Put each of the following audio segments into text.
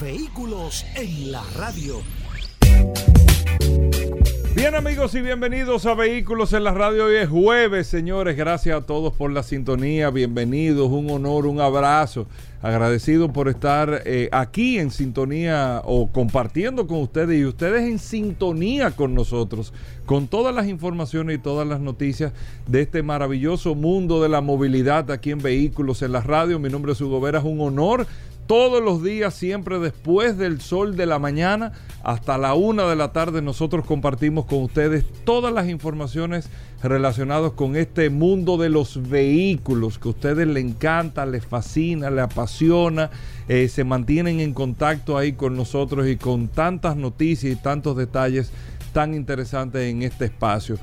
Vehículos en la radio. Bien amigos y bienvenidos a Vehículos en la Radio. Hoy es jueves, señores. Gracias a todos por la sintonía. Bienvenidos, un honor, un abrazo. Agradecido por estar eh, aquí en sintonía o compartiendo con ustedes y ustedes en sintonía con nosotros, con todas las informaciones y todas las noticias de este maravilloso mundo de la movilidad aquí en Vehículos en la Radio. Mi nombre es Hugo Vera, es un honor todos los días, siempre después del sol de la mañana hasta la una de la tarde, nosotros compartimos con ustedes todas las informaciones relacionadas con este mundo de los vehículos que a ustedes les encanta, les fascina, les apasiona, eh, se mantienen en contacto ahí con nosotros y con tantas noticias y tantos detalles tan interesantes en este espacio.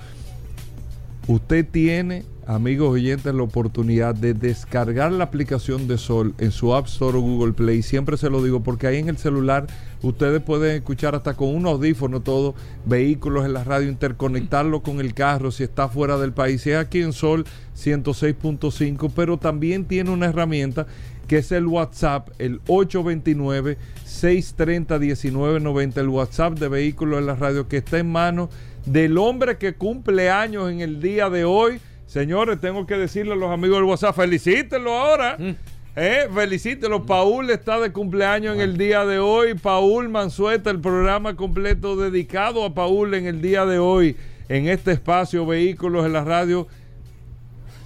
Usted tiene amigos oyentes, la oportunidad de descargar la aplicación de Sol en su App Store o Google Play. Siempre se lo digo porque ahí en el celular ustedes pueden escuchar hasta con un audífono todo, vehículos en la radio, interconectarlo con el carro si está fuera del país. Es aquí en Sol 106.5, pero también tiene una herramienta que es el WhatsApp, el 829-630-1990, el WhatsApp de vehículos en la radio que está en manos del hombre que cumple años en el día de hoy Señores, tengo que decirle a los amigos del WhatsApp, felicítenlo ahora. Mm. Eh, felicítenlo. Paul está de cumpleaños en el día de hoy. Paul Mansueta, el programa completo dedicado a Paul en el día de hoy en este espacio Vehículos en la Radio.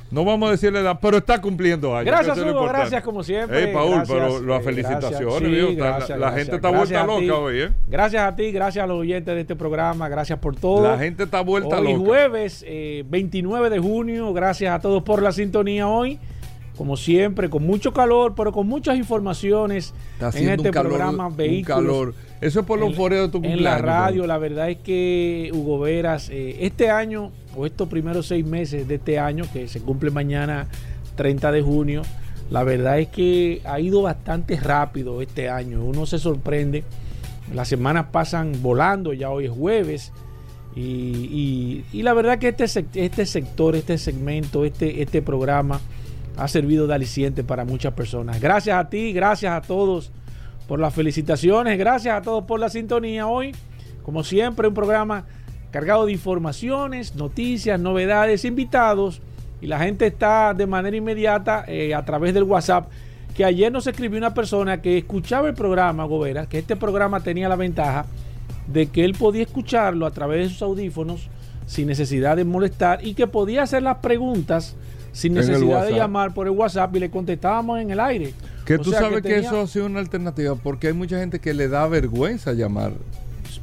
No vamos a decirle edad, pero está cumpliendo años. Gracias, Hugo, gracias como siempre. Hey, Paul, pero las felicitaciones. la, gente está vuelta loca hoy, ¿eh? Gracias a ti, gracias a los oyentes de este programa, gracias por todo. La gente está vuelta hoy loca. jueves, 29 eh, de junio, gracias a todos por la sintonía hoy. Como siempre, con mucho calor, pero con muchas informaciones en este programa Vehículos. calor. Eso es por los foreos de tu cumpleaños. En la radio, la verdad es que Hugo Veras, eh, este año o estos primeros seis meses de este año, que se cumple mañana 30 de junio, la verdad es que ha ido bastante rápido este año. Uno se sorprende. Las semanas pasan volando, ya hoy es jueves. Y, la verdad que este, este sector, este segmento, este, este programa ha servido de aliciente para muchas personas. Gracias a ti, gracias a todos por las felicitaciones, gracias a todos por la sintonía hoy. Como siempre, un programa cargado de informaciones, noticias, novedades, invitados. Y la gente está de manera inmediata eh, a través del WhatsApp. Que ayer nos escribió una persona que escuchaba el programa, Gobera, que este programa tenía la ventaja de que él podía escucharlo a través de sus audífonos sin necesidad de molestar y que podía hacer las preguntas sin necesidad de llamar por el WhatsApp y le contestábamos en el aire. Que tú sabes que, eso ha sido una alternativa porque hay mucha gente que le da vergüenza llamar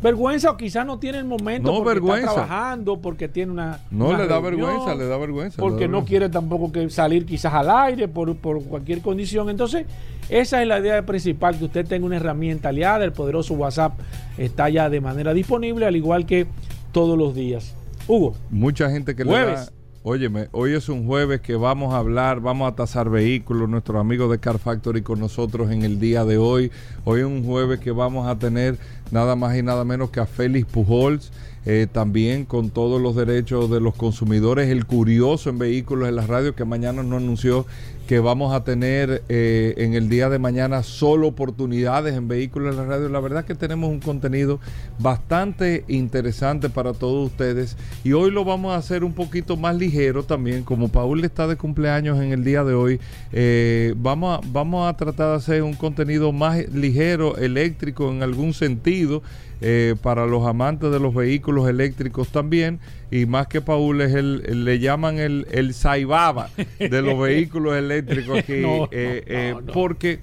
vergüenza o quizás no tiene el momento no, porque vergüenza. está trabajando, porque tiene una. No, le da vergüenza, le da vergüenza. Porque no quiere tampoco que salir quizás al aire por, por cualquier condición. Entonces, esa es la idea principal, que usted tenga una herramienta aliada. El poderoso WhatsApp está ya de manera disponible, al igual que todos los días. Hugo. Mucha gente que jueves. le da Óyeme, hoy es un jueves que vamos a hablar, vamos a tasar vehículos, nuestros amigos de Car Factory con nosotros en el día de hoy. Hoy es un jueves que vamos a tener nada más y nada menos que a Félix Pujols, eh, también con todos los derechos de los consumidores, el curioso en vehículos en la radio que mañana nos anunció que vamos a tener eh, en el día de mañana solo oportunidades en vehículos en la radio. La verdad que tenemos un contenido bastante interesante para todos ustedes y hoy lo vamos a hacer un poquito más ligero también. Como Paul está de cumpleaños en el día de hoy, eh, vamos, a, vamos a tratar de hacer un contenido más ligero, eléctrico en algún sentido. Eh, para los amantes de los vehículos eléctricos también, y más que Paul es el, le llaman el, el Saibaba de los vehículos eléctricos aquí, eh, eh, porque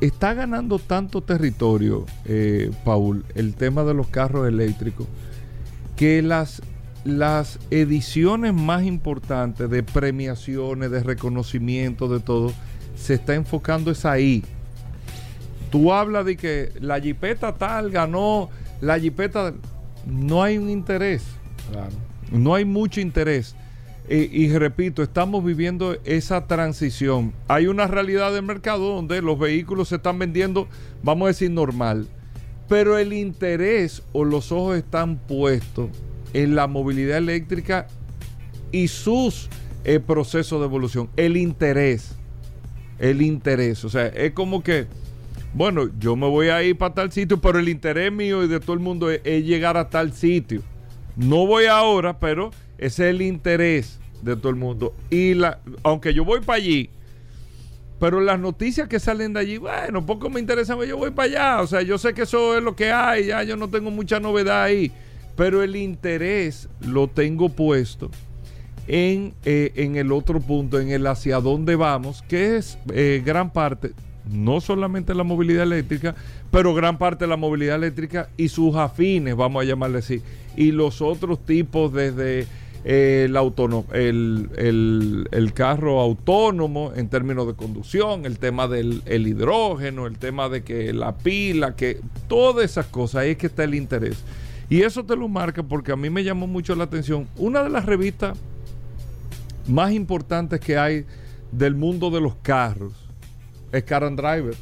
está ganando tanto territorio, Paul, el tema de los carros eléctricos, que las las ediciones más importantes de premiaciones, de reconocimiento, de todo, se está enfocando es ahí tú hablas de que la jipeta tal ganó, la jipeta... No hay un interés. Claro. No hay mucho interés. Eh, y repito, estamos viviendo esa transición. Hay una realidad del mercado donde los vehículos se están vendiendo, vamos a decir, normal. Pero el interés o los ojos están puestos en la movilidad eléctrica y sus eh, procesos de evolución. El interés. El interés. O sea, es como que, bueno, yo me voy a ir para tal sitio, pero el interés mío y de todo el mundo es, llegar a tal sitio. No voy ahora, pero ese es el interés de todo el mundo. Y la, aunque yo voy para allí, pero las noticias que salen de allí, bueno, poco me interesa, yo voy para allá. O sea, yo sé que eso es lo que hay, ya yo no tengo mucha novedad ahí. Pero el interés lo tengo puesto en, eh, en el otro punto, en el hacia dónde vamos, que es eh, gran parte, no solamente la movilidad eléctrica, pero gran parte de la movilidad eléctrica y sus afines, vamos a llamarle así, y los otros tipos desde eh, el, autónomo, el, el, el, carro autónomo en términos de conducción, el tema del el hidrógeno, el tema de que la pila, que todas esas cosas, ahí es que está el interés. Y eso te lo marca porque a mí me llamó mucho la atención. Una de las revistas más importantes que hay del mundo de los carros es Car and Driver.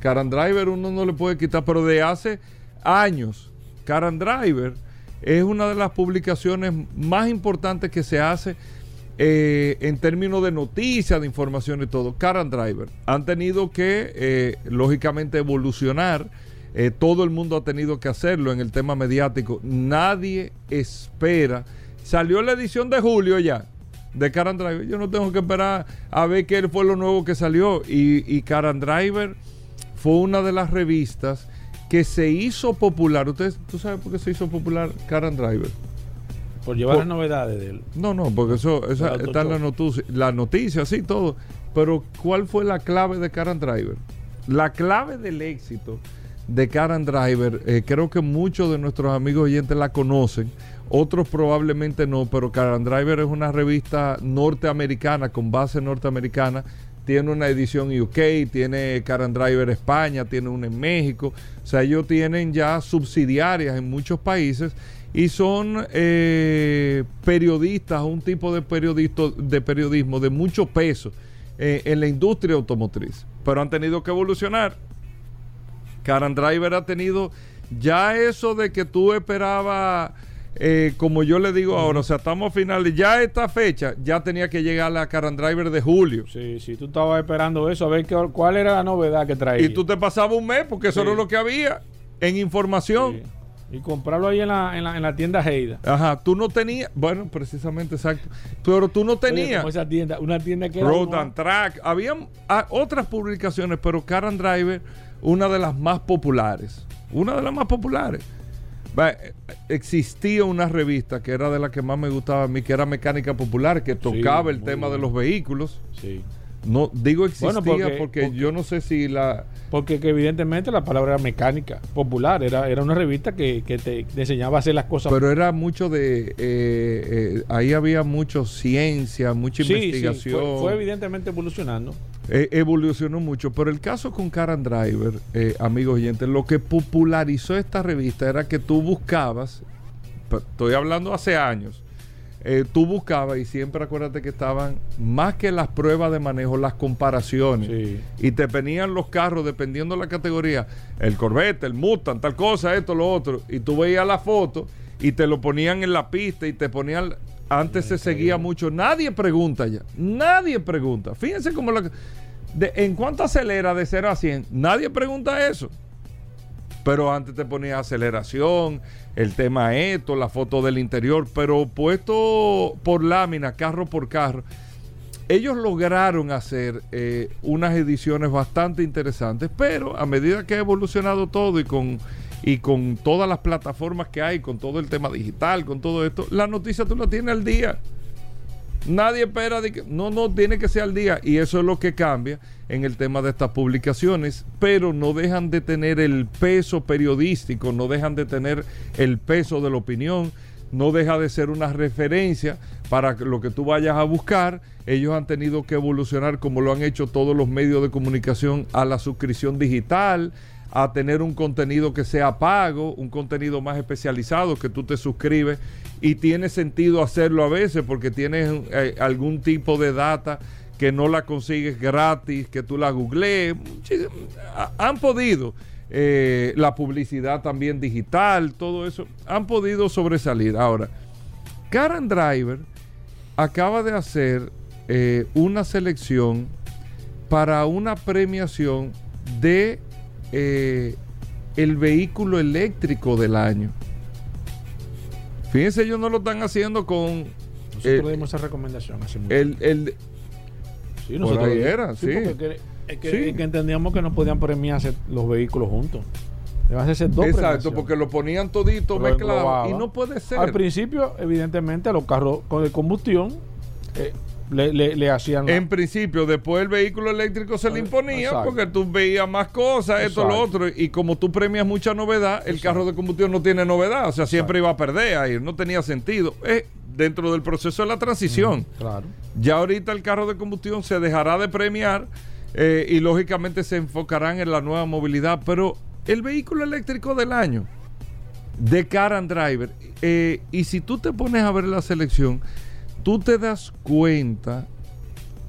Car and Driver uno no le puede quitar, pero de hace años, Car and Driver es una de las publicaciones más importantes que se hace eh, en términos de noticias, de información y todo. Car and Driver han tenido que, eh, lógicamente, evolucionar. Eh, todo el mundo ha tenido que hacerlo en el tema mediático. Nadie espera. Salió la edición de julio ya de Car and Driver. Yo no tengo que esperar a ver qué fue lo nuevo que salió. Y, y Car and Driver fue una de las revistas que se hizo popular. ¿Ustedes, ¿Tú sabes por qué se hizo popular Car and Driver? Por llevar por, las novedades de él. No, no, porque eso, esa, está en la noticia, la noticia, sí, todo. Pero, ¿cuál fue la clave de Car and Driver? La clave del éxito de Car and Driver, eh, creo que muchos de nuestros amigos oyentes la conocen, otros probablemente no, pero Car Driver es una revista norteamericana, con base norteamericana, tiene una edición UK, tiene Car Driver España, tiene una en México. O sea, ellos tienen ya subsidiarias en muchos países y son eh, periodistas, un tipo de, de periodismo de mucho peso eh, en la industria automotriz. Pero han tenido que evolucionar. Car Driver ha tenido ya eso de que tú esperabas eh, como yo le digo ahora, o sea, estamos finales, ya esta fecha, ya tenía que llegar la Car and Driver de julio. Sí, sí, tú estabas esperando eso, a ver qué, cuál era la novedad que traía. Y tú te pasabas un mes, porque eso sí. era lo que había en información. Sí. Y comprarlo ahí en la, en la, en la tienda Heida. Ajá, tú no tenías, bueno, precisamente, exacto. Pero tú no tenías. Oye, esa tienda, una tienda que Road and Track. Habían ah, otras publicaciones, pero Car and Driver, una de las más populares. Una de las más populares. Existía una revista que era de la que más me gustaba a mí, que era Mecánica Popular, que tocaba sí, el tema de los vehículos. Sí. No digo existía bueno, porque, porque, porque, yo no sé si la porque que evidentemente la palabra era mecánica popular era, era una revista que, que te, te, enseñaba a hacer las cosas. Pero era mucho de eh, eh, ahí había mucho ciencia mucha sí, investigación sí, fue, fue, evidentemente evolucionando. Eh, evolucionó mucho pero el caso con Car and Driver eh, amigos oyentes lo que popularizó esta revista era que tú buscabas estoy hablando hace años eh, tú buscabas y siempre acuérdate que estaban más que las pruebas de manejo, las comparaciones. Sí. Y te venían los carros dependiendo de la categoría, el Corvette, el Mustang, tal cosa, esto, lo otro. Y tú veías la foto y te lo ponían en la pista y te ponían... Antes sí, se seguía sí. mucho. Nadie pregunta ya. Nadie pregunta. Fíjense cómo la... De, en cuánto acelera de 0 a 100, nadie pregunta eso. Pero antes te ponía aceleración, el tema esto, la foto del interior, pero puesto por lámina, carro por carro. Ellos lograron hacer eh, unas ediciones bastante interesantes, pero a medida que ha evolucionado todo y con, y con todas las plataformas que hay, con todo el tema digital, con todo esto, la noticia tú la tienes al día. Nadie espera de que no, no tiene que ser al día y eso es lo que cambia en el tema de estas publicaciones, pero no dejan de tener el peso periodístico, no dejan de tener el peso de la opinión, no deja de ser una referencia para lo que tú vayas a buscar. Ellos han tenido que evolucionar como lo han hecho todos los medios de comunicación a la suscripción digital, a tener un contenido que sea pago, un contenido más especializado que tú te suscribes y tiene sentido hacerlo a veces porque tienes eh, algún tipo de data que no la consigues gratis, que tú la googlees. Han podido, eh, la publicidad también digital, todo eso, han podido sobresalir. Ahora, Karen Driver acaba de hacer eh, una selección para una premiación de eh, el vehículo eléctrico del año. Fíjense, ellos no lo están haciendo con Nosotros eh, dimos esa recomendación hace mucho. el, el- Sí, por nosotros ahí dimos- era, sí. porque que- es que, Sí. es que entendíamos que no podían premiarse los vehículos juntos. Deben hacerse dos Exacto, porque lo ponían todito mezclado y no puede ser. Al principio, evidentemente, a los carros con de combustión eh, le, le- le hacían la- En principio, después el vehículo eléctrico se le imponía exacto. porque tú veías más cosas, esto, lo Exacto. otro. Y como tú premias mucha novedad, el carro de combustión no tiene novedad. O sea, siempre iba a perder ahí. No tenía sentido. Es dentro del proceso de la transición. Claro. Ya ahorita el carro de combustión se dejará de premiar eh, y lógicamente se enfocarán en la nueva movilidad. Pero el vehículo eléctrico del año de Car and Driver, eh, y si tú te pones a ver la selección, tú te das cuenta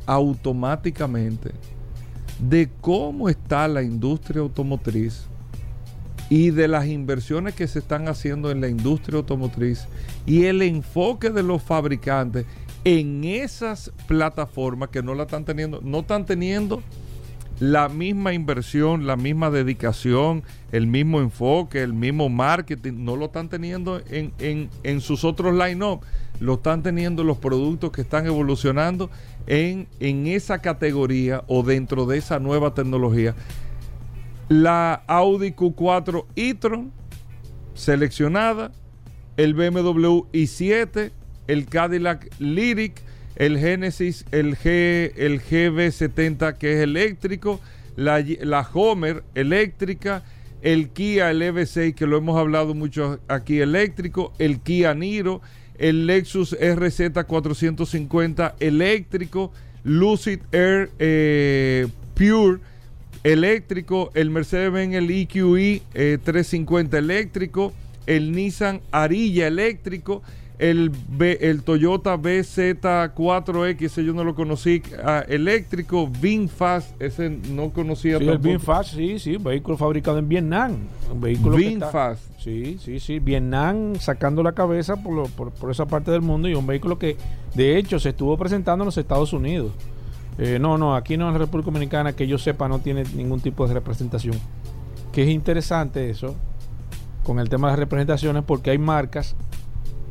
automáticamente de cómo está la industria automotriz y de las inversiones que se están haciendo en la industria automotriz y el enfoque de los fabricantes en esas plataformas que no la están teniendo, no están teniendo la misma inversión, la misma dedicación, el mismo enfoque, el mismo marketing, no lo están teniendo en, en- en sus otros line-up, lo están teniendo los productos que están evolucionando en, en esa categoría o dentro de esa nueva tecnología. La Audi Q4 e-tron seleccionada, el BMW i7, el Cadillac Lyric, el Genesis, el, G, el GB70 que es eléctrico, la, la Homer eléctrica, el Kia, el EV6 que lo hemos hablado mucho aquí eléctrico, el Kia Niro, el Lexus RZ 450 eléctrico, Lucid Air eh, Pure eléctrico, el Mercedes-Benz el EQE eh, 350 eléctrico, el Nissan Arilla eléctrico, el, B- el Toyota BZ4X, ese yo no lo conocí, ah, eléctrico, VinFast, ese no conocía Sí, el. VinFast, sí, sí, un vehículo fabricado en Vietnam. Un vehículo que está- VinFast. Sí, sí, sí. Vietnam sacando la cabeza por, lo- por, por esa parte del mundo y un vehículo que de hecho se estuvo presentando en los Estados Unidos. Eh, no, no, aquí no en la República Dominicana que yo sepa no tiene ningún tipo de representación. Que es interesante eso con el tema de las representaciones porque hay marcas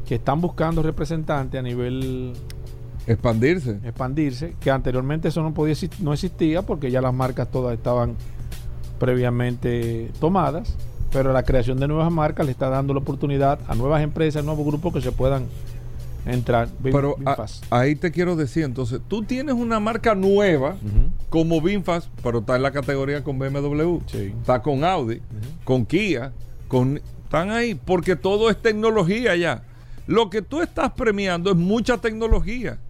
que están buscando representantes a nivel Expandirse. expandirse, que anteriormente eso no podía no existía porque ya las marcas todas estaban previamente tomadas, pero la creación de nuevas marcas le está dando la oportunidad a nuevas empresas, nuevos grupos que se puedan entrar. Pero a- ahí te quiero decir, entonces, tú tienes una marca nueva como VinFast, pero está en la categoría con BMW, Sí. está con Audi, con Kia, con están ahí porque todo es tecnología ya. Lo que tú estás premiando es mucha tecnología.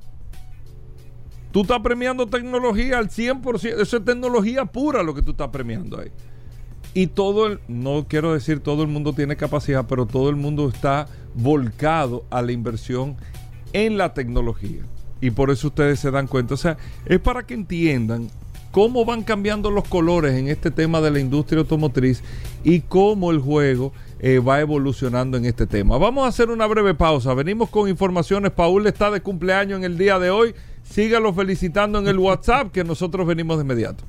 Tú estás premiando tecnología al 100%, eso es tecnología pura lo que tú estás premiando ahí. Y todo el, no quiero decir todo el mundo tiene capacidad, pero todo el mundo está volcado a la inversión en la tecnología. Y por eso ustedes se dan cuenta. O sea, es para que entiendan cómo van cambiando los colores en este tema de la industria automotriz y cómo el juego eh, va evolucionando en este tema. Vamos a hacer una breve pausa. Venimos con informaciones. Paul está de cumpleaños en el día de hoy. Sígalo felicitando en el WhatsApp que nosotros venimos de inmediato.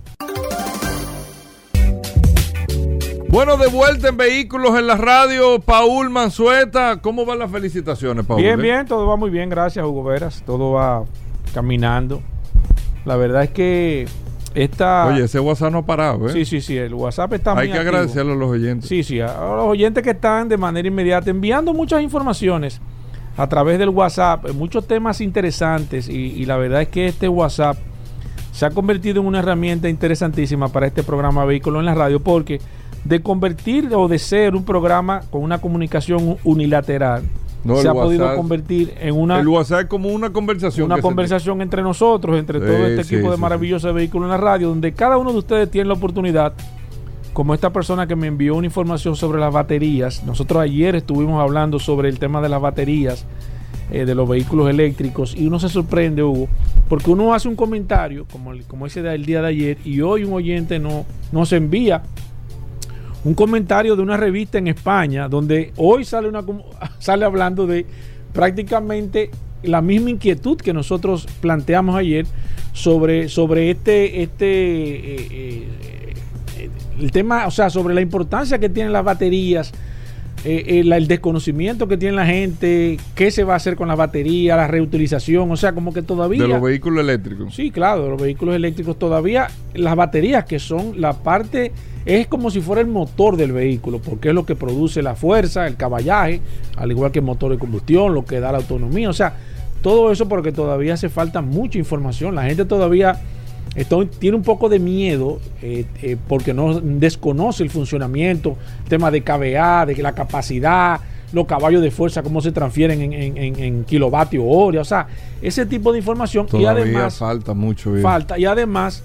Bueno, de vuelta en Vehículos en la Radio, Paul Manzueta. ¿Cómo van las felicitaciones, Paul? Bien, eh? bien, todo va muy bien, gracias Hugo Veras, todo va caminando. La verdad es que esta... Oye, ese WhatsApp no ha parado, ¿eh? sí, sí, sí, el WhatsApp está Hay muy que activo. agradecerle a los oyentes. Sí, sí, a a los oyentes que están de manera inmediata enviando muchas informaciones a través del WhatsApp, eh, muchos temas interesantes y, y la verdad es que este WhatsApp se ha convertido en una herramienta interesantísima para este programa Vehículo en la Radio porque de convertir o de ser un programa con una comunicación unilateral No, se ha podido convertir en una, el WhatsApp es como una conversación. una se- conversación entre nosotros, entre todo este sí, equipo de sí, maravillosos vehículos en la radio, donde cada uno de ustedes tiene la oportunidad, como esta persona que me envió una información sobre las baterías. Nosotros ayer estuvimos hablando sobre el tema de las baterías eh, de los vehículos eléctricos y uno se sorprende, Hugo, porque uno hace un comentario, como, el- como ese del día de ayer, y hoy un oyente no, nos envía un comentario de una revista en España donde hoy sale una sale hablando de prácticamente la misma inquietud que nosotros planteamos ayer sobre, sobre este este eh, eh, eh, el tema, o sea, sobre la importancia que tienen las baterías, eh, eh, la- el desconocimiento que tiene la gente, qué se va a hacer con la batería, la reutilización, o sea, como que todavía De los vehículos eléctricos. Sí, claro, de los vehículos eléctricos todavía las baterías que son la parte es como si fuera el motor del vehículo, porque es lo que produce la fuerza, el caballaje, al igual que el motor de combustión, lo que da la autonomía, o sea, todo eso porque todavía hace falta mucha información, la gente todavía está- tiene un poco de miedo eh, eh, porque no desconoce el funcionamiento, el tema de KVA, de la capacidad, los caballos de fuerza, cómo se transfieren en, en, en- en kilovatios hora, o sea, ese tipo de información y además falta mucho. bien. falta y además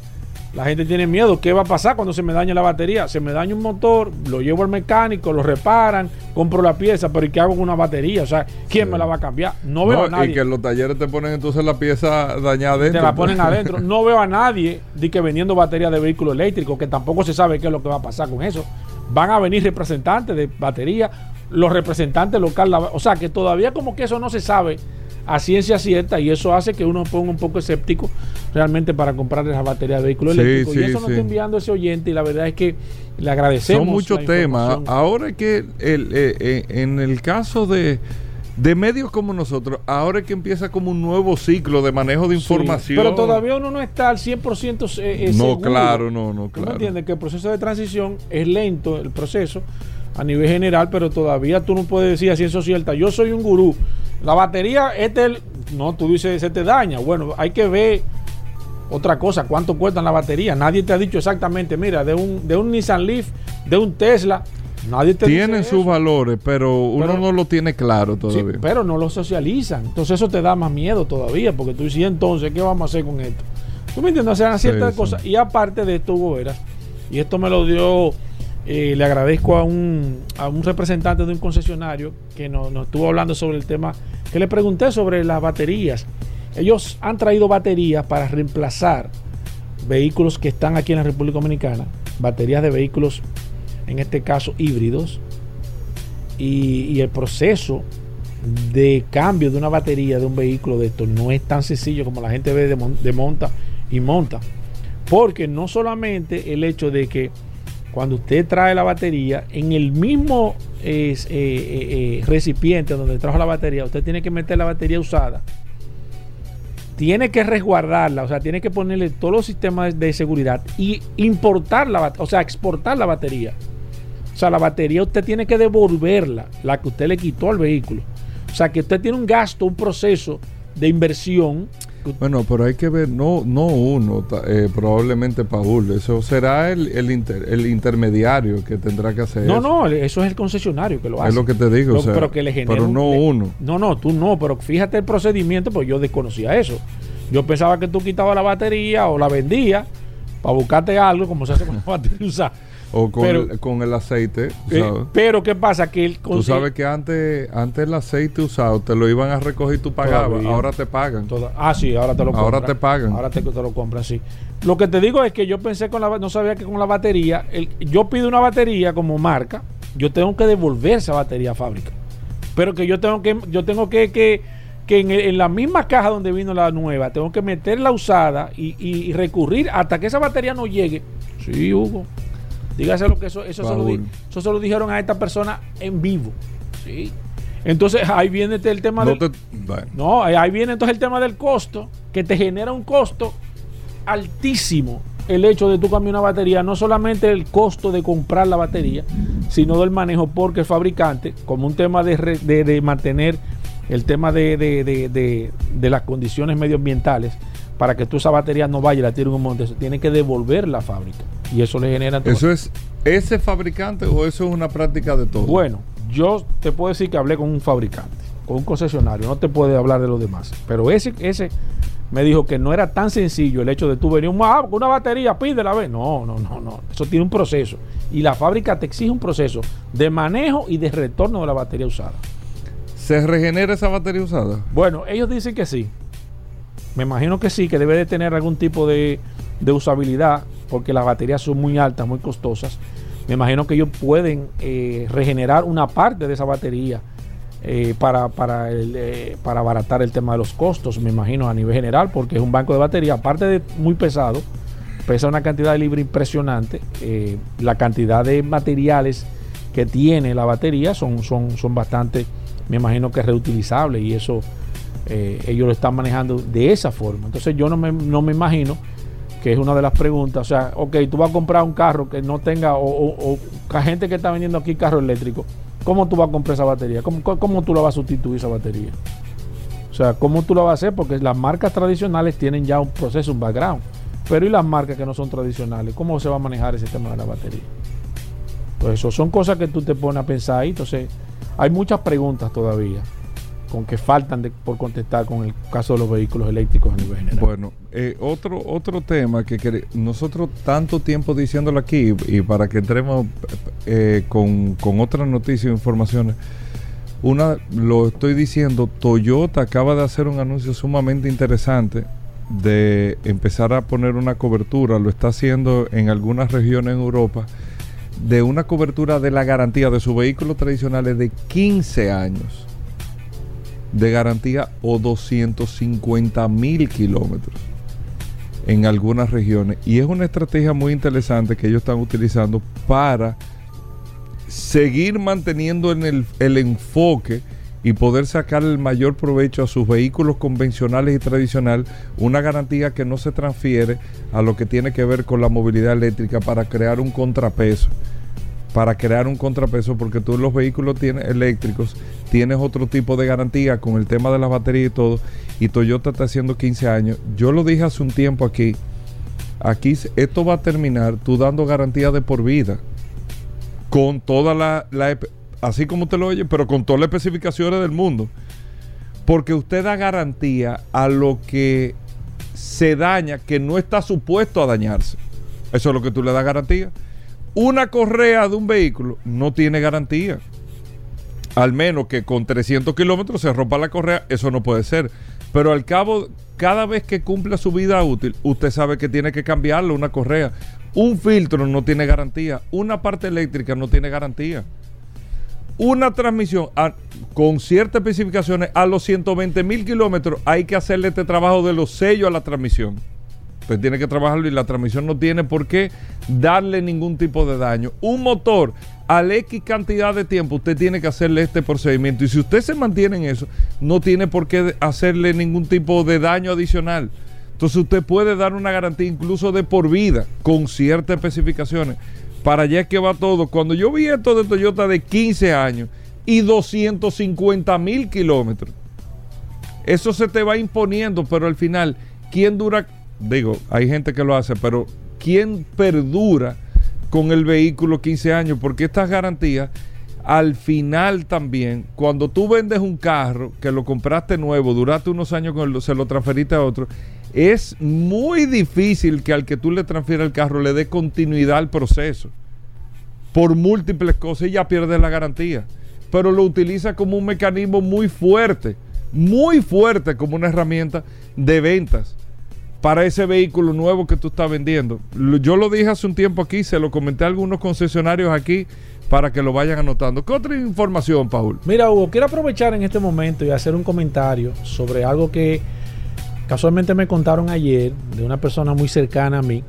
la gente tiene miedo. ¿Qué va a pasar cuando se me daña la batería? Se me daña un motor, lo llevo al mecánico, lo reparan, compro la pieza, pero ¿y qué hago con una batería? O sea, ¿quién Sí. me la va a cambiar? No veo a nadie. y que en los talleres te ponen entonces la pieza dañada te adentro. la ponen adentro. No veo a nadie de que vendiendo baterías de vehículos eléctricos, que tampoco se sabe qué es lo que va a pasar con eso. Van a venir representantes de batería, los representantes locales, o sea que todavía como que eso no se sabe a ciencia cierta y eso hace que uno ponga un poco escéptico realmente para comprar esa batería de vehículos Sí, eléctricos. sí, y eso nos está enviando ese oyente y la verdad es que le agradecemos. Son muchos temas. Ahora que el, eh, eh, en el caso de, de medios como nosotros, ahora es que empieza como un nuevo ciclo de manejo de Sí, información. pero todavía uno no está al 100% eh, eh, No, seguro. claro, no, no, ¿Tú claro. entiendes? Que el proceso de transición es lento, el proceso a nivel general, pero todavía tú no puedes decir a ciencia cierta, yo soy un gurú. La batería, este no, tú dices, se te daña. Bueno, hay que ver otra cosa, cuánto cuesta la batería. Nadie te ha dicho exactamente, mira, de un, de un Nissan Leaf, de un Tesla, nadie te Tienen dice sus eso. valores, pero uno Pero- no lo tiene claro Sí, todavía. pero no lo socializan. Entonces eso te da más miedo todavía, porque tú dices, "¿Y entonces, ¿qué vamos a hacer con esto? ¿Tú me entiendes? O sea, ciertas sí. cosas. Y aparte de esto, Hugo Veras, y esto me lo dio, eh, le agradezco a un, a un representante de un concesionario que nos, nos estuvo hablando sobre el tema, que le pregunté sobre las baterías. Ellos han traído baterías para reemplazar vehículos que están aquí en la República Dominicana, baterías de vehículos, en este caso híbridos, y, y el proceso de cambio de una batería de un vehículo de estos no es tan sencillo como la gente ve de, mon- de monta y monta. Porque no solamente el hecho de que cuando usted trae la batería, en el mismo eh, eh, eh, recipiente donde trajo la batería, usted tiene que meter la batería usada. Tiene que resguardarla, o sea, tiene que ponerle todos los sistemas de seguridad y importar la o sea, exportar la batería. O sea, la batería usted tiene que devolverla, la que usted le quitó al vehículo. O sea, que usted tiene un gasto, un proceso de inversión. Bueno, pero hay que ver, no, no uno, eh, probablemente Paul. Eso será el, el, inter- el intermediario que tendrá que hacer. No, eso. no, eso es el concesionario que lo hace. Es lo que te digo. Lo- o sea, pero que le genera pero un- no le- uno. No, no, tú no, pero fíjate el procedimiento, pues yo desconocía eso. Yo pensaba que tú quitabas la batería o la vendías para buscarte algo, como se hace con la batería usada. O con, Pero- el, con el aceite. Eh, pero ¿qué pasa? Que el Tú sabes que antes, antes el aceite usado te lo iban a recoger y tú pagabas. Todavía. Ahora te pagan. Toda- ah, sí, ahora te lo compran. Ahora te pagan. Ahora te, te lo compran, sí. Lo que te digo es que yo pensé con la no sabía que con la batería, el- yo pido una batería como marca, yo tengo que devolver esa batería a fábrica. Pero que yo tengo que, yo tengo que, que, que en, el- en la misma caja donde vino la nueva, tengo que meter la usada y, y- y recurrir hasta que esa batería no llegue. Sí, Hugo. Dígase lo que eso, eso, se lo, eso se lo dijeron a esta persona en vivo. Sí. Entonces ahí viene este- el tema No del, te- bueno. no, ahí- viene entonces el tema del costo, que te genera un costo altísimo el hecho de tú cambiar una batería, no solamente el costo de comprar la batería, sino del manejo, porque el fabricante, como un tema de, re- de- de mantener el tema de, de- de- de- de las condiciones medioambientales, para que tú esa batería no vaya y la tire un monte, se tiene que devolver la fábrica. Y eso le genera... ¿Eso es ese fabricante o eso es una práctica de todo? bueno, yo te puedo decir que hablé con un fabricante. con un concesionario, no te puede hablar de los demás. Pero ese, ese me dijo que no era tan sencillo el hecho de tú venir ah, con una batería, pídela, ve. No, no, no, no. Eso tiene un proceso. Y la fábrica te exige un proceso de manejo y de retorno de la batería usada. ¿Se regenera esa batería usada? Bueno, ellos dicen que sí. Me imagino que sí, que debe de tener algún tipo de, de usabilidad, porque las baterías son muy altas, muy costosas. Me imagino que ellos pueden eh, regenerar una parte de esa batería eh, para, para, eh, para abaratar el tema de los costos, me imagino, a nivel general, porque es un banco de batería, aparte de muy pesado, pesa una cantidad de libre impresionante. la cantidad de materiales que tiene la batería son, son, son bastante, me imagino que reutilizables y eso ellos lo están manejando de esa forma. Entonces yo no me, no me imagino que es una de las preguntas. O sea, ok, tú vas a comprar un carro que no tenga, o, o, gente que está vendiendo aquí carro eléctrico, ¿cómo tú vas a comprar esa batería? ¿Cómo, ¿Cómo, tú la vas a sustituir esa batería? O sea, ¿cómo tú la vas a hacer? Porque las marcas tradicionales tienen ya un proceso, un background. Pero ¿y las marcas que no son tradicionales? ¿Cómo se va a manejar ese tema de la batería? Pues eso son cosas que tú te pones a pensar ahí. Entonces, hay muchas preguntas todavía con que faltan por contestar con el caso de los vehículos eléctricos a nivel general. Bueno, eh, otro, otro tema que, nosotros tanto tiempo diciéndolo aquí y para que entremos eh, con, con otras noticias e informaciones. Una, lo estoy diciendo, Toyota acaba de hacer un anuncio sumamente interesante de empezar a poner una cobertura, lo está haciendo en algunas regiones en Europa, de una cobertura de la garantía de sus vehículos tradicionales de 15 años de garantía o 250 mil kilómetros en algunas regiones. Y es una estrategia muy interesante que ellos están utilizando para seguir manteniendo en el, el enfoque y poder sacar el mayor provecho a sus vehículos convencionales y tradicionales, una garantía que no se transfiere a lo que tiene que ver con la movilidad eléctrica para crear un contrapeso para crear un contrapeso porque tú los vehículos tienes eléctricos tienes otro tipo de garantía con el tema de las baterías y todo. Y Toyota está haciendo 15 años. Yo lo dije hace un tiempo aquí. Aquí esto va a terminar tú dando garantía de por vida con toda la, así como te lo oye pero con todas las especificaciones del mundo. Porque usted da garantía a lo que se daña que no está supuesto a dañarse. Eso es lo que tú le das garantía una correa de un vehículo no tiene garantía. Al menos que con 300 kilómetros se rompa la correa, eso no puede ser. Pero al cabo, cada vez que cumpla su vida útil, usted sabe que tiene que cambiarle una correa. Un filtro no tiene garantía. Una parte eléctrica no tiene garantía. Una transmisión con ciertas especificaciones a los 120 mil kilómetros hay que hacerle este trabajo de los sellos a la transmisión. Usted tiene que trabajarlo y la transmisión no tiene por qué darle ningún tipo de daño. Un motor al X cantidad de tiempo usted tiene que hacerle este procedimiento y si usted se mantiene en eso no tiene por qué hacerle ningún tipo de daño adicional. Entonces usted puede dar una garantía incluso de por vida con ciertas especificaciones. Para allá es que va todo. Cuando yo vi esto de Toyota de 15 años y 250 mil kilómetros, eso se te va imponiendo, pero al final, ¿quién dura digo, hay gente que lo hace, pero ¿quién perdura con el vehículo 15 años? Porque estas garantías, al final también, cuando tú vendes un carro que lo compraste nuevo, duraste unos años con se lo transferiste a otro, es muy difícil que al que tú le transfieras el carro le dé continuidad al proceso. Por múltiples cosas y ya pierde la garantía. Pero lo utiliza como un mecanismo muy fuerte, muy fuerte como una herramienta de ventas para ese vehículo nuevo que tú estás vendiendo. Yo lo dije hace un tiempo aquí, se lo comenté a algunos concesionarios aquí para que lo vayan anotando. ¿Qué otra información, Paul? Mira, Hugo, quiero aprovechar en este momento y hacer un comentario sobre algo que casualmente me contaron ayer de una persona muy cercana a mí.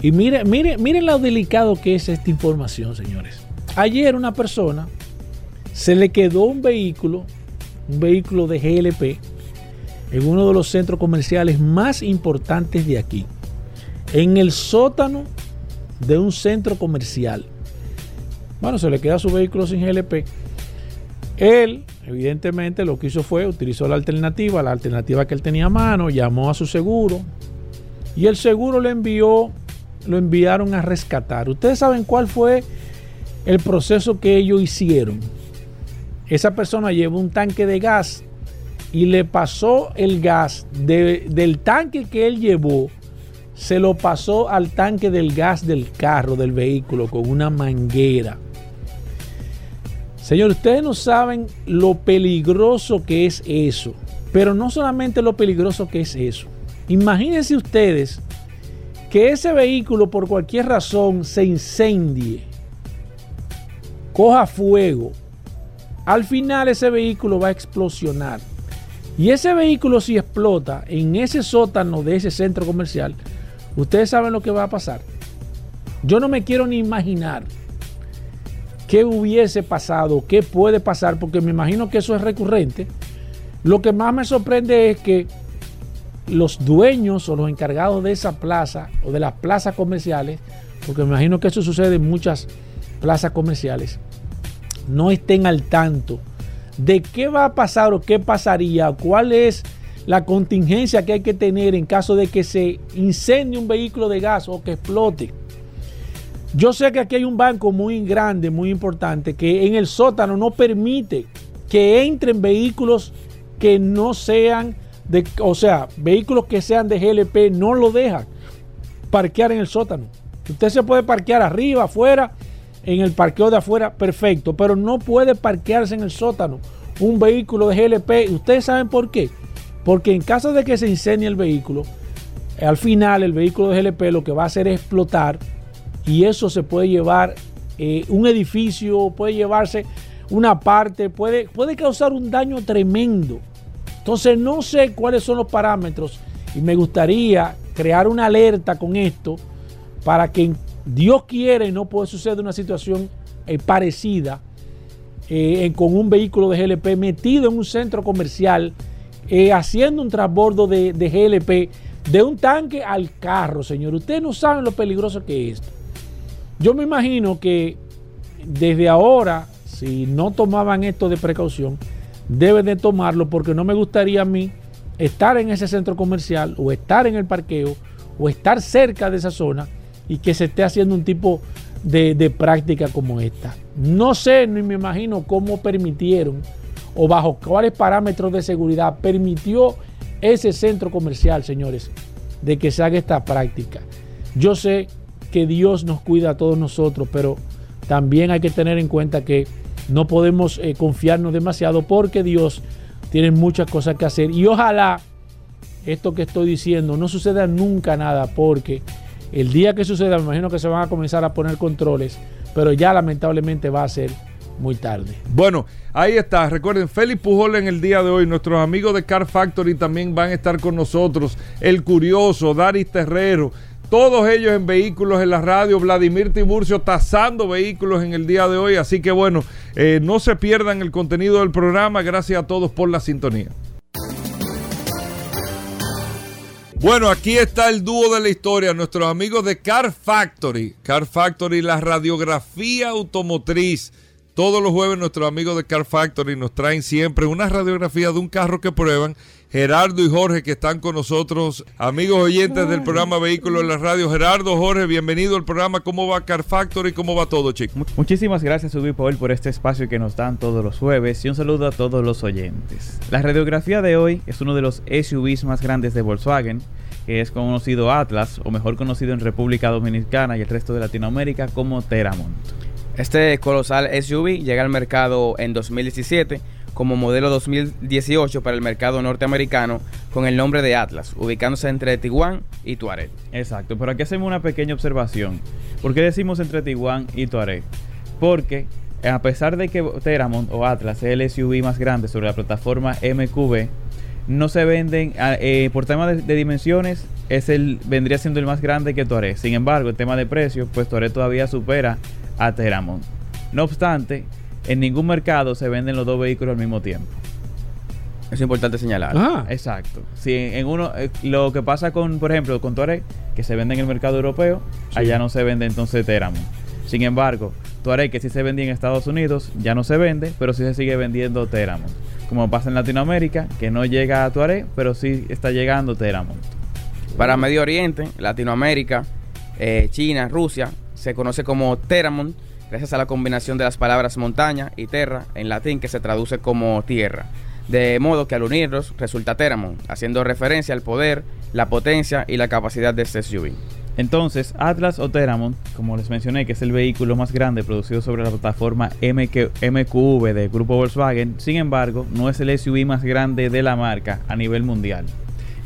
Y mire, mire, miren lo delicado que es esta información, señores. Ayer una persona se le quedó un vehículo, un vehículo de GLP, en uno de los centros comerciales más importantes de aquí, en el sótano de un centro comercial. Bueno, se le queda su vehículo sin GLP. Él, evidentemente, lo que hizo fue utilizó la alternativa, la alternativa que él tenía a mano, llamó a su seguro y el seguro le envió, lo enviaron a rescatar. Ustedes saben cuál fue el proceso que ellos hicieron. esa persona llevó un tanque de gas y le pasó el gas de- del tanque que él llevó, se lo pasó al tanque del gas del carro, del vehículo, con una manguera. Señor, ustedes no saben lo peligroso que es eso. Pero no solamente lo peligroso que es eso. Imagínense ustedes que ese vehículo por cualquier razón se incendie, coja fuego. Al final ese vehículo va a explosionar. Y ese vehículo si explota en ese sótano de ese centro comercial, ustedes saben lo que va a pasar. Yo no me quiero ni imaginar qué hubiese pasado, qué puede pasar, porque me imagino que eso es recurrente. Lo que más me sorprende es que los dueños o los encargados de esa plaza o de las plazas comerciales, porque me imagino que eso sucede en muchas plazas comerciales, no estén al tanto de qué va a pasar o qué pasaría, cuál es la contingencia que hay que tener en caso de que se incendie un vehículo de gas o que explote. Yo sé que aquí hay un banco muy grande, muy importante, que en el sótano no permite que entren vehículos que no sean de, o sea, vehículos que sean de GLP, no lo dejan parquear en el sótano. Usted se puede parquear arriba, afuera, en el parqueo de afuera, perfecto, pero no puede parquearse en el sótano un vehículo de GLP. ¿Ustedes saben por qué? Porque en caso de que se incendie el vehículo, al final el vehículo de GLP lo que va a hacer es explotar y eso se puede llevar eh, un edificio, puede llevarse una parte, puede, puede causar un daño tremendo. Entonces no sé cuáles son los parámetros y me gustaría crear una alerta con esto para que Dios quiere no puede suceder una situación eh, parecida eh, con un vehículo de GLP metido en un centro comercial eh, haciendo un transbordo de, de GLP de un tanque al carro, señor. Ustedes no saben lo peligroso que es esto. Yo me imagino que desde ahora, si no tomaban esto de precaución, deben de tomarlo porque no me gustaría a mí estar en ese centro comercial o estar en el parqueo o estar cerca de esa zona y que se esté haciendo un tipo de, de práctica como esta. No sé ni me imagino cómo permitieron o bajo cuáles parámetros de seguridad permitió ese centro comercial, señores, de que se haga esta práctica. Yo sé que Dios nos cuida a todos nosotros, pero también hay que tener en cuenta que no podemos eh, confiarnos demasiado porque Dios tiene muchas cosas que hacer y ojalá esto que estoy diciendo no suceda nunca nada porque el día que suceda me imagino que se van a comenzar a poner controles, pero ya lamentablemente va a ser muy tarde. Bueno, ahí está. Recuerden, Félix Pujol en el día de hoy. Nuestros amigos de Car Factory también van a estar con nosotros. El Curioso, Daris Terrero. Todos ellos en vehículos en la radio. Vladimir Tiburcio tasando vehículos en el día de hoy. Así que bueno, eh, no se pierdan el contenido del programa. Gracias a todos por la sintonía. Bueno, aquí está el dúo de la historia, nuestros amigos de Car Factory. Car Factory, la radiografía automotriz. Todos los jueves nuestros amigos de Car Factory nos traen siempre una radiografía de un carro que prueban. Gerardo y Jorge que están con nosotros, amigos oyentes del programa Vehículos en la Radio. Gerardo, Jorge, bienvenido al programa. ¿Cómo va Car Factory? ¿Cómo va todo, chicos? Muchísimas gracias, Ubi Paul, por este espacio que nos dan todos los jueves y un saludo a todos los oyentes. La radiografía de hoy es uno de los SUVs más grandes de Volkswagen, que es conocido Atlas, o mejor conocido en República Dominicana y el resto de Latinoamérica como Teramont. Este colosal SUV llega al mercado en 2017 como modelo 2018 para el mercado norteamericano con el nombre de Atlas, ubicándose entre Tiguan y Tuareg. Exacto, pero aquí hacemos una pequeña observación. ¿Por qué decimos entre Tiguan y Tuareg? Porque a pesar de que Teramont o Atlas es el SUV más grande sobre la plataforma MQB, no se venden eh, por tema de, de, dimensiones es el vendría siendo el más grande que Touareg sin embargo el tema de precio pues todavía supera a Teramont no obstante en ningún mercado se venden los dos vehículos al mismo tiempo. Es importante señalar. Ah. exacto. Si en uno eh, lo que pasa con por ejemplo con Touareg que se vende en el mercado europeo sí. allá no se vende entonces Teramont sin embargo Touareg que sí se vendía en Estados Unidos ya no se vende pero sí se sigue vendiendo Teramont como pasa en Latinoamérica, que no llega a Tuareg, pero sí está llegando Teramont. Para Medio Oriente, Latinoamérica, eh, China, Rusia, se conoce como Teramont gracias a la combinación de las palabras montaña y terra en latín que se traduce como tierra. De modo que al unirlos resulta Teramon, haciendo referencia al poder, la potencia y la capacidad de este SUV. Entonces, Atlas o Teramon, como les mencioné, que es el vehículo más grande producido sobre la plataforma MQ MQV del grupo Volkswagen, sin embargo, no es el SUV más grande de la marca a nivel mundial,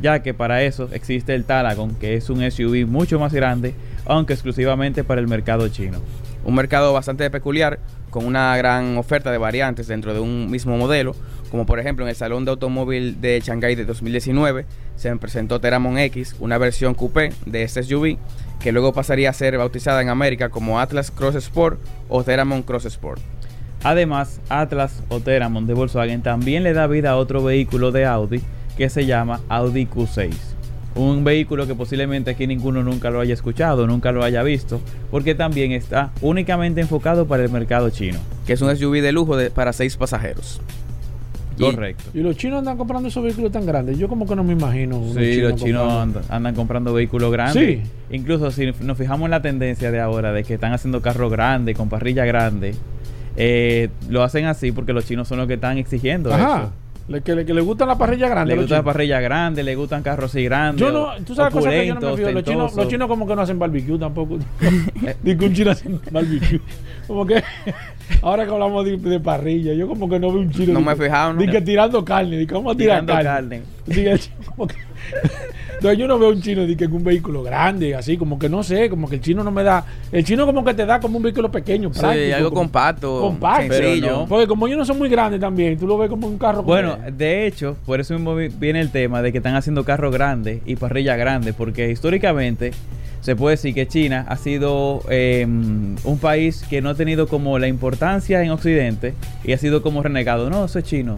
ya que para eso existe el Talagon, que es un SUV mucho más grande, aunque exclusivamente para el mercado chino. Un mercado bastante peculiar, con una gran oferta de variantes dentro de un mismo modelo, como por ejemplo en el Salón de Automóvil de Shanghái de 2019 se presentó Teramon X, una versión coupé de este SUV que luego pasaría a ser bautizada en América como Atlas Cross Sport o Teramon Cross Sport. Además, Atlas o Teramon de Volkswagen también le da vida a otro vehículo de Audi que se llama Audi Q6. Un vehículo que posiblemente aquí ninguno nunca lo haya escuchado, nunca lo haya visto, porque también está únicamente enfocado para el mercado chino. Que es un SUV de lujo de- para seis pasajeros. Correcto. Y los chinos andan comprando esos vehículos tan grandes. Yo como que no me imagino. Sí, los chinos andan comprando vehículos grandes. Sí. Incluso si nos fijamos en la tendencia de ahora de que están haciendo carros grandes, con parrilla grande, eh, lo hacen así porque los chinos son los que están exigiendo Ajá. eso. Le, que, le, que le gustan la parrilla grande. Le gustan parrillas grandes, le gustan carros así grandes. Yo no, tú sabes cosas que yo no me fío. Los chinos, los chinos como que no hacen barbecue tampoco. Digo que un chino hace barbecue. Como que ahora que hablamos de, de parrilla, yo como que no veo un chino. No di me he fijado, ¿no? di que tirando carne, di que vamos a tirar Tirando carne. carne. Di que el chino como que- no, yo no veo un chino di que un vehículo grande, así, como que no sé, como que el chino no me da. El chino como que te da como un vehículo pequeño, Sí, práctico. algo como- compacto, compacto. sencillo. Pero no. Porque como ellos no son muy grandes también, tú lo ves como un carro. como- Bueno, de hecho, por eso mismo vi- viene el tema de que están haciendo carros grandes y parrillas grandes, porque históricamente se puede decir que China ha sido eh, un país que no ha tenido como la importancia en Occidente y ha sido como renegado. No, eso es chino.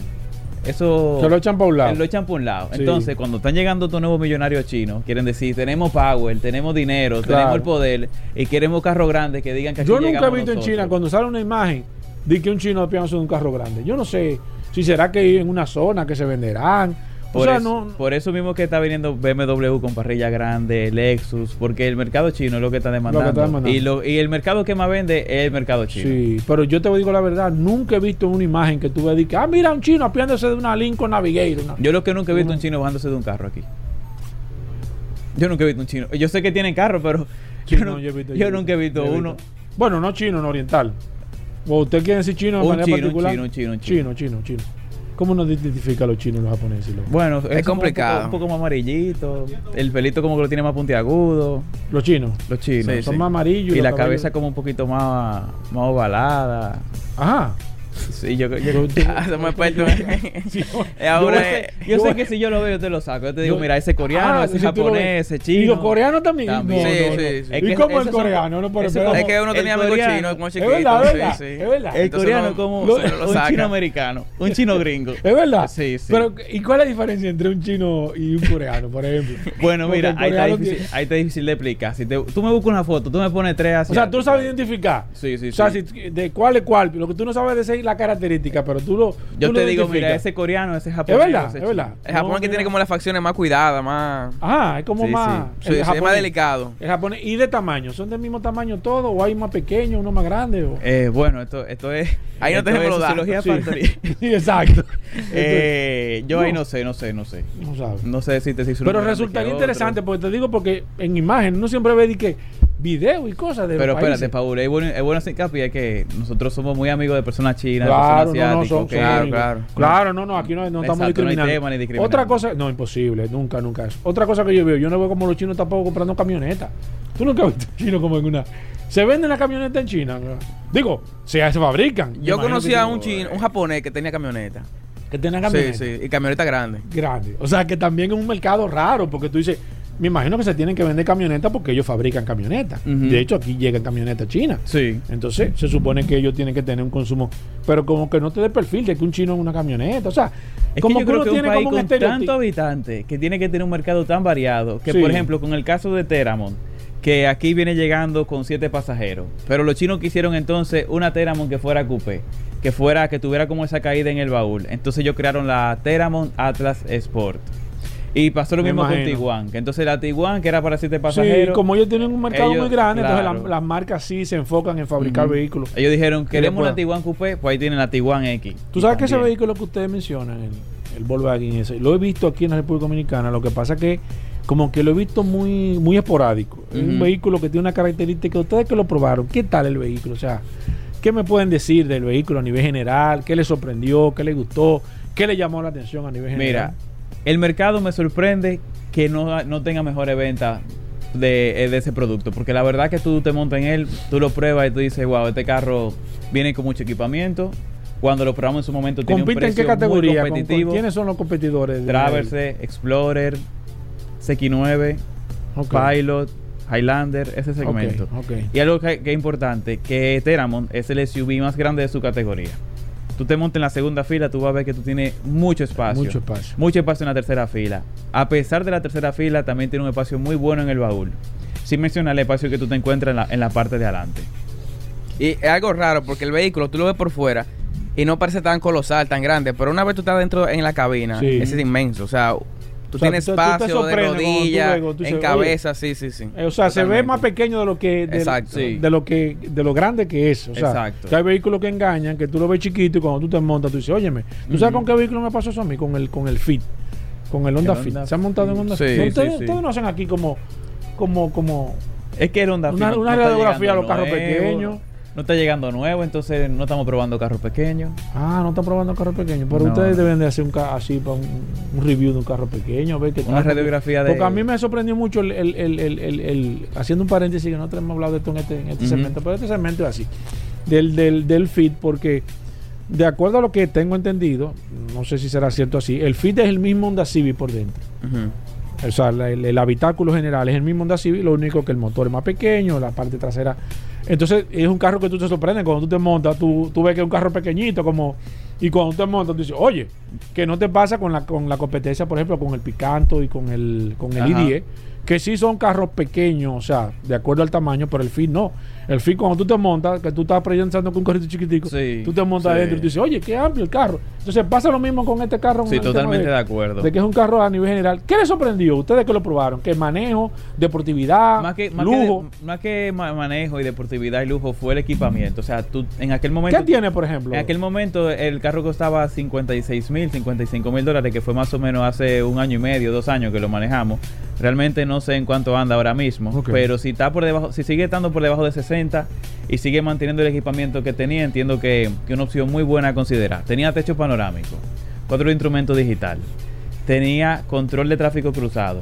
Eso Se lo echan pa' un lado. Lo echan por un lado. Sí. Entonces, cuando están llegando estos nuevos millonarios chinos, quieren decir, tenemos power, tenemos dinero, Claro. tenemos el poder y queremos carros grandes que digan que aquí Yo nunca he visto en. China cuando sale una imagen de que un chino piensa en un carro grande. Yo no sé si será que en una zona que se venderán. O Por, sea, eso, no. por eso mismo que está viniendo BMW con parrilla grande, Lexus, porque el mercado chino es lo que está demandando. está demandando. Y, lo, y el mercado que más vende es el mercado chino. Sí, pero yo te digo la verdad, nunca he visto una imagen que tú veas que, ah, mira un chino apiándose de una Lincoln Navigator. una- Yo lo que nunca he visto Uno. un chino bajándose de un carro aquí. Yo nunca he visto un chino. Yo sé que tienen carro, pero Sí, yo, no, no- yo he visto- yo yo he nunca he visto, uno. Bueno, no chino, no oriental. ¿O usted quiere decir chino de Un manera chino, particular? chino, chino, chino. chino, chino, chino. ¿Cómo nos identifica a los chinos y los japoneses? y los- Bueno, es, como complicado. Un poco, un poco más amarillito. El pelito como que lo tiene más puntiagudo. Los chinos. Los chinos. Sí, Son sí. más amarillos. Y los la cabeza como un poquito más, más ovalada. Ajá. Sí, yo, yo, Yo- Ah, somos expertos en- Sí, ahora yo, sé, yo que si yo lo veo, yo te lo saco. Yo te digo, Yo- mira, ese coreano, Ah, ese si japonés, ese chino. ¿Y los coreanos también? También. No, Sí, no, no. sí, sí. Es ¿Y que cómo el son- coreano? No, pero espérate. Es que uno tenía amigos chinos como Es verdad, sí, verdad, sí. es verdad. El Entonces coreano no- como lo- lo un chino americano, un chino gringo. Es verdad. Sí, sí. Pero, ¿y cuál es la diferencia entre un chino y un coreano, por ejemplo? bueno, Porque mira, ahí está, difícil, tiene- ahí está difícil de explicar. Si te- tú me buscas una foto, tú me pones tres así. O sea, tú sabes identificar. Sí, sí, O sea, sí. si- de cuál es cuál. Lo que tú no sabes decir es la característica, pero tú lo. Yo tú te lo digo, mira, ese coreano, ese Es japonés. verdad, ese es verdad. El Japón No, que tiene como las facciones más cuidadas, más. Ajá, es como Sí, más. Sí, el sí, es japonés- más delicado. El japonés. ¿Y de tamaño? ¿Son del mismo tamaño todos? ¿O hay más pequeños, uno más grande? O... Eh, bueno, esto, esto es. Ahí no tenemos es los Sí. exacto. Eh, yo ahí No. sé, no sé, no sé. no sabes. No sé si te si Pero resultaría interesante porque te digo porque en imagen uno siempre ve de que video y cosas de Pero los espérate. Paul, es bueno, es bueno hacer hincapié que nosotros somos muy amigos de personas chinas, Claro, personas son, asiáticas. Claro, claro. Claro, no, no, aquí no, no estamos no hay discriminando. tema ni discriminando. Otra cosa, no, imposible, nunca, nunca eso. Otra cosa que yo veo, yo no veo como los chinos tampoco comprando camionetas. Tú nunca has visto un chino como en una. ¿Se venden las camionetas en China? Digo, se, se fabrican. Yo conocí a sí. un chino, un japonés que tenía camioneta. Que tienen Sí, camionetas sí, y camioneta grande. grandes. O sea, que también es un mercado raro porque tú dices, me imagino que se tienen que vender camionetas porque ellos fabrican camionetas. De hecho, aquí llegan camionetas chinas. Sí. Entonces, se supone que ellos tienen que tener un consumo, pero como que no te dé perfil de que un chino en una camioneta. O sea, Es como que yo creo uno que un tiene país como un con tanto habitante que tiene que tener un mercado tan variado que, Sí. por ejemplo, con el caso de Teramon, que aquí viene llegando con siete pasajeros, pero los chinos quisieron entonces una Teramon que fuera coupé, que fuera que tuviera como esa caída en el baúl. Entonces ellos crearon la Teramon Atlas Sport. Y pasó lo mismo con. Tiguan. Que entonces la Tiguan, que era para siete Sí, pasajeros. como ellos tienen un mercado ellos- muy grande, entonces la- las marcas sí se enfocan en fabricar vehículos. Ellos dijeron, queremos una Tiguan Coupé, pues ahí tienen la Tiguan X. Tú sabes que ese vehículo que ustedes mencionan, el, el Volkswagen ese, lo he visto aquí en la República Dominicana, lo que pasa que como que lo he visto muy muy esporádico. Es un vehículo que tiene una característica, ustedes que lo probaron, ¿qué tal el vehículo? O sea, ¿qué me pueden decir del vehículo a nivel general? ¿Qué les sorprendió? ¿Qué les gustó? ¿Qué le llamó la atención a nivel general? Mira, el mercado me sorprende que no, no tenga mejores ventas de, eh, de ese producto. Porque la verdad que tú te montas en él, tú lo pruebas y tú dices, wow, este carro viene con mucho equipamiento. Cuando lo probamos en su momento tiene un ¿Compite en precio qué categoría? muy ¿Con- con competitivo. ¿Quiénes son los competidores? Traverse, Explorer, CX9, Ok. Pilot, Highlander, ese segmento. Ok, ok. Y algo que, que es importante, que Teramont es el SUV más grande de su categoría. Tú te montas en la segunda fila, tú vas a ver que tú tienes mucho espacio. Mucho espacio. Mucho espacio en la tercera fila. A pesar de la tercera fila, también tiene un espacio muy bueno en el baúl. Sin mencionar el espacio que tú te encuentras en la, en la parte de adelante. Y es algo raro porque el vehículo tú lo ves por fuera y no parece tan colosal, tan grande, pero una vez tú estás dentro en la cabina, Sí. ese es inmenso. O sea, tú O sea, tienes tú- espacio de sorprendes cuando tú rodilla, ves, tú en cabeza, sí, sí, sí. Eh, o sea, se ve más pequeño de lo que de, Exacto. de lo que de lo grande que es. O sea, Exacto. que hay vehículos que engañan, que tú lo ves chiquito y cuando tú te montas tú dices, "Óyeme, ¿tú sabes con qué vehículo me pasó eso a mí? Con el con el Fit, con el Honda El Fit. Honda ¿Se han montado en. Honda Sí, Fit? sí, ustedes, sí. ustedes no hacen aquí como como como Es que era Honda Fit Una- no- una no está radiografía a los carros pequeños. No está llegando nuevo, entonces no estamos probando carros pequeños. Ah, no está probando carro pequeño, pero No. ustedes deben de hacer un ca- así para un, un review de un carro pequeño, ver qué Una tal, porque- radiografía de- Porque a mí me sorprendió mucho el, el- el- el- haciendo un paréntesis que nosotros hemos hablado de esto en este, en este segmento, pero este segmento es así, del, del, del fit, porque de acuerdo a lo que tengo entendido, no sé si será cierto así, el fit es el mismo Honda Civic por dentro. Ujú. O sea, el, el habitáculo general es el mismo Honda Civic, lo único que el motor es más pequeño, la parte trasera. Entonces, es un carro que tú te sorprendes cuando tú te montas, tú, tú ves que es un carro pequeñito, como y cuando tú te montas, tú dices, oye, que no te pasa con la, con la competencia, por ejemplo, con el Picanto y con el, con el Ajá. i10, que sí son carros pequeños, o sea, de acuerdo al tamaño, pero el Fit no. El Fit, cuando tú te montas, que tú estás pensando con un carrito chiquitico, Sí, tú te montas sí. adentro y tú dices, oye, qué amplio el carro. Entonces, pasa lo mismo con este carro. Sí, totalmente de acuerdo. de que es un carro a nivel general. ¿Qué les sorprendió? Ustedes que lo probaron, que manejo, deportividad, Más que, más, lujo. que, más que ma- manejo y deportividad y lujo fue el equipamiento. O sea, tú en aquel momento. ¿Qué tiene, por ejemplo? En aquel momento el carro costaba 56 mil, 55 mil dólares, que fue más o menos hace un año y medio, dos años que lo manejamos. Realmente no sé en cuánto anda ahora mismo, pero si está por debajo, si sigue estando por debajo de 60 y sigue manteniendo el equipamiento que tenía, entiendo que que una opción muy buena a considerar. Tenía techo panorámico, cuatro instrumentos digital, tenía control de tráfico cruzado,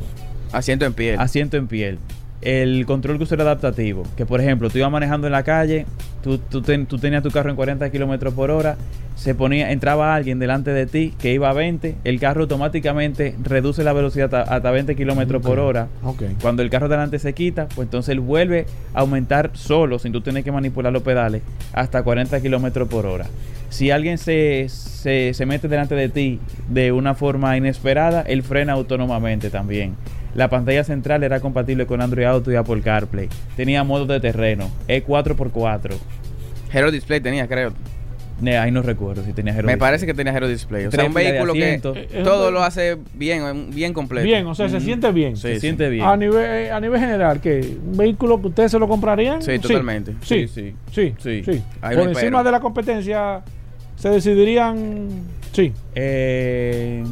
Asiento en piel. asiento en piel. El control crucero adaptativo, que por ejemplo, tú ibas manejando en la calle, tú, tú, ten- tú tenías tu carro en 40 kilómetros por hora, se ponía, entraba alguien delante de ti que iba a 20, el carro automáticamente reduce la velocidad a- hasta 20 kilómetros por hora. Cuando el carro delante se quita, pues entonces él vuelve a aumentar solo, sin tú tener que manipular los pedales, hasta 40 kilómetros por hora. Si alguien se, se, se mete delante de ti de una forma inesperada, él frena autónomamente también. La pantalla central era compatible con Android Auto y Apple CarPlay. Tenía modo de terreno, E E4x4. Hero Display tenía, creo. Ne, ahí no recuerdo si tenía Me Hero parece que tenía Hero Display. O sea, un vehículo que. Eh, eh, todo un- lo hace bien, bien completo. Bien, o sea, se Ujú. siente bien. Sí, Se sí. siente bien. A nivel, eh, a nivel general, que un vehículo que ustedes se lo comprarían. Sí, totalmente. Sí, Sí, sí, sí. sí. Sí. Ahí Por encima pero. de la competencia, se decidirían. Sí. Eh,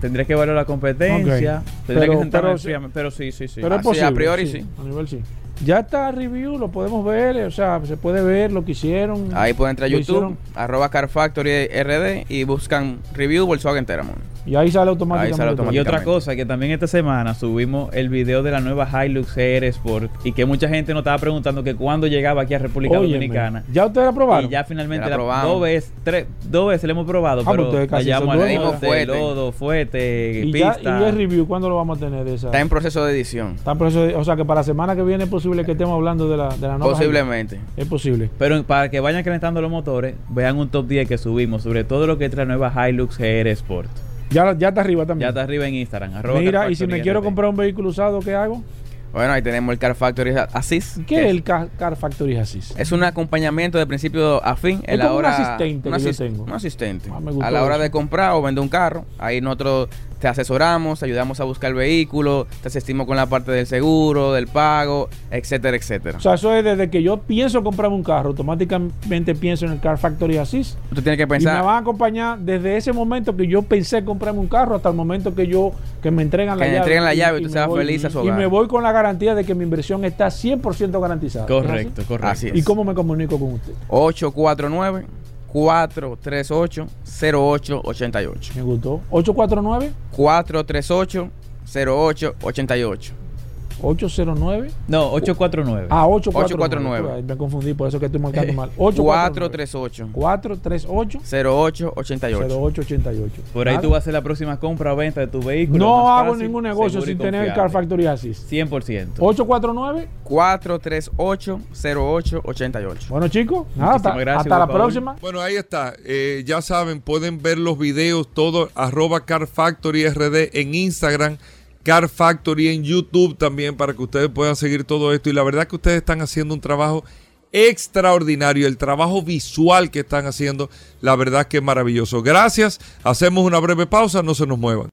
tendría que valorar la competencia. Ok. Tendría Pero- que sentarme pero- sí, sí, sí. Pero Ah, es sí, posible. a priori sí. A nivel sí. Ya está review, lo podemos ver, o sea, se puede ver lo que hicieron. Ahí pueden entrar a YouTube, hicieron, arroba Car Factory RD y buscan review Volkswagen Teramon. Y ahí sale automáticamente. Ahí sale todo. Y otra cosa, que también esta semana subimos el video de la nueva Hilux GR Sport y que mucha gente nos estaba preguntando que cuándo llegaba aquí a República Óyeme, Dominicana. ¿Ya ustedes la probaron? Y ya finalmente Ya la la- dos veces, tres, dos veces le hemos probado, Ah, pues pero son al Fuete. lodo, fuete, y, ya, pista. y el review, ¿cuándo lo vamos a tener esa? Está en proceso de edición. Está en proceso de- o sea, que para la semana que viene es posible que estemos hablando de la, de la nueva. Posiblemente. Hilux. Es posible. Pero para que vayan calentando los motores, vean un top 10 que subimos sobre todo lo que trae la nueva Hilux GR Sport. Ya, ya está arriba también. Ya está arriba en Instagram. arroba Mira, y si me quiero comprar un vehículo usado, ¿qué hago? Bueno, ahí tenemos el Car Factory Assist. ¿Qué que es el Car, Car Factory Assist? Es un acompañamiento de principio a fin. la como un hora- asistente un que yo asis- tengo. Un asistente. Ah, me gustó a la hora eso. de comprar o vender un carro, ahí nosotros te asesoramos, te ayudamos a buscar el vehículo, te asistimos con la parte del seguro, del pago, etcétera, etcétera. O sea, eso es desde que yo pienso comprarme un carro, automáticamente pienso en el Car Factory Assist. Usted tiene que Y me pensar, van a acompañar desde ese momento que yo pensé comprarme un carro hasta el momento que yo que me entregan la Que le llave. entreguen la llave y tú seas feliz a su Y hogar. me voy con la garantía de que mi inversión está 100% garantizada. Correcto, correcto. Así es. ¿Y cómo me comunico con usted? 849 438 0888. Me gustó. 849 438 0888. 809 No, 849. Ah, 849. 849. Ay, Me confundí, por eso que estoy marcando mal. 849 438 438 0888. 0888. Por ahí Nada. tú vas a hacer la próxima compra o venta de tu vehículo. No hago fácil, ningún negocio sin tener el. Car Factory Assist. 100%. 849. 438 0888. Bueno, chicos, nada, hasta, gracias, hasta la Paul. próxima. Bueno, ahí está. Eh, ya saben, pueden ver los videos, todo, arroba Car Factory RD en Instagram, Car Factory en YouTube también, para que ustedes puedan seguir todo esto. Y la verdad que ustedes están haciendo un trabajo extraordinario. El trabajo visual que están haciendo, la verdad que es maravilloso. Gracias. Hacemos una breve pausa, no se nos muevan.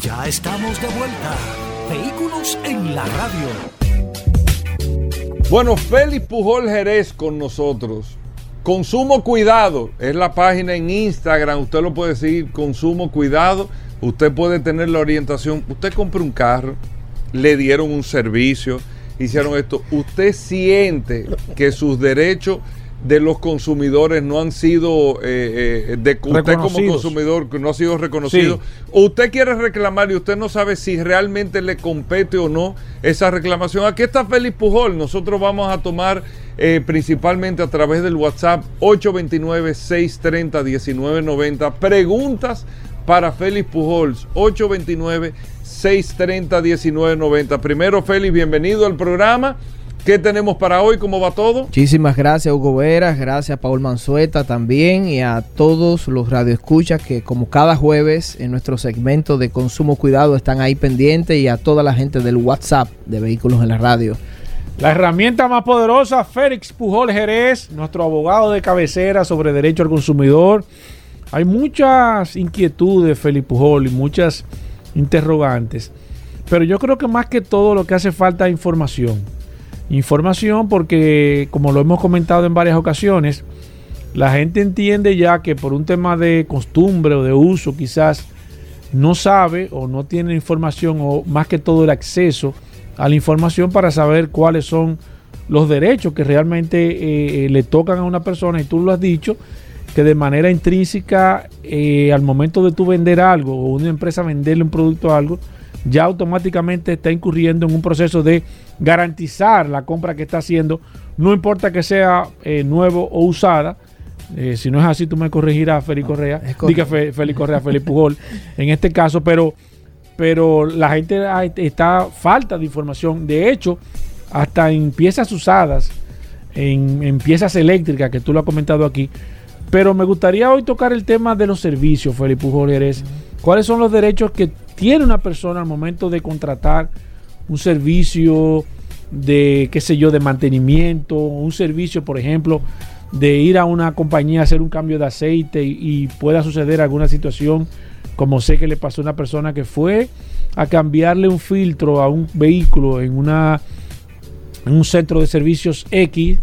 Ya estamos de vuelta. Vehículos en la radio. Bueno, Félix Pujol Jerez con nosotros. Consumo Cuidado es la página en Instagram. Usted lo puede seguir, Consumo Cuidado. Usted puede tener la orientación. Usted compra un carro, le dieron un servicio, hicieron esto. Usted siente que sus derechos de los consumidores no han sido, eh, eh, de usted como Reconocidos. consumidor, que no ha sido reconocido. Sí. Usted quiere reclamar y usted no sabe si realmente le compete o no esa reclamación. Aquí está Félix Pujol. Nosotros vamos a tomar eh, principalmente a través del WhatsApp 829-630-1990 preguntas para Félix Pujols 829-630-1990. Primero, Félix, bienvenido al programa. ¿Qué tenemos para hoy? ¿Cómo va todo? Muchísimas gracias Hugo Veras, gracias a Paul Manzueta también y a todos los radioescuchas que como cada jueves en nuestro segmento de consumo cuidado están ahí pendientes y a toda la gente del WhatsApp de Vehículos en la Radio. La herramienta más poderosa, Félix Pujol Jerez, nuestro abogado de cabecera sobre derecho al consumidor. Hay muchas inquietudes, Félix Pujol, y muchas interrogantes. Pero yo creo que más que todo lo que hace falta es información. Información porque, como lo hemos comentado en varias ocasiones, la gente entiende ya que por un tema de costumbre o de uso quizás no sabe o no tiene información o más que todo el acceso a la información para saber cuáles son los derechos que realmente eh, le tocan a una persona y tú lo has dicho que de manera intrínseca eh, al momento de tú vender algo o una empresa venderle un producto a algo ya automáticamente está incurriendo en un proceso de garantizar la compra que está haciendo no importa que sea eh, nuevo o usada eh, si no es así tú me corregirás Félix Correa es diga Fe- Félix Correa Félix Pujol en este caso pero pero la gente está falta de información. De hecho, hasta en piezas usadas, en, en piezas eléctricas, que tú lo has comentado aquí. Pero me gustaría hoy tocar el tema de los servicios, Felipe Pujol Jerez. ¿Cuáles son los derechos que tiene una persona al momento de contratar un servicio de, qué sé yo, de mantenimiento, un servicio, por ejemplo, de ir a una compañía a hacer un cambio de aceite y, y pueda suceder alguna situación, como sé que le pasó a una persona que fue a cambiarle un filtro a un vehículo en una en un centro de servicios X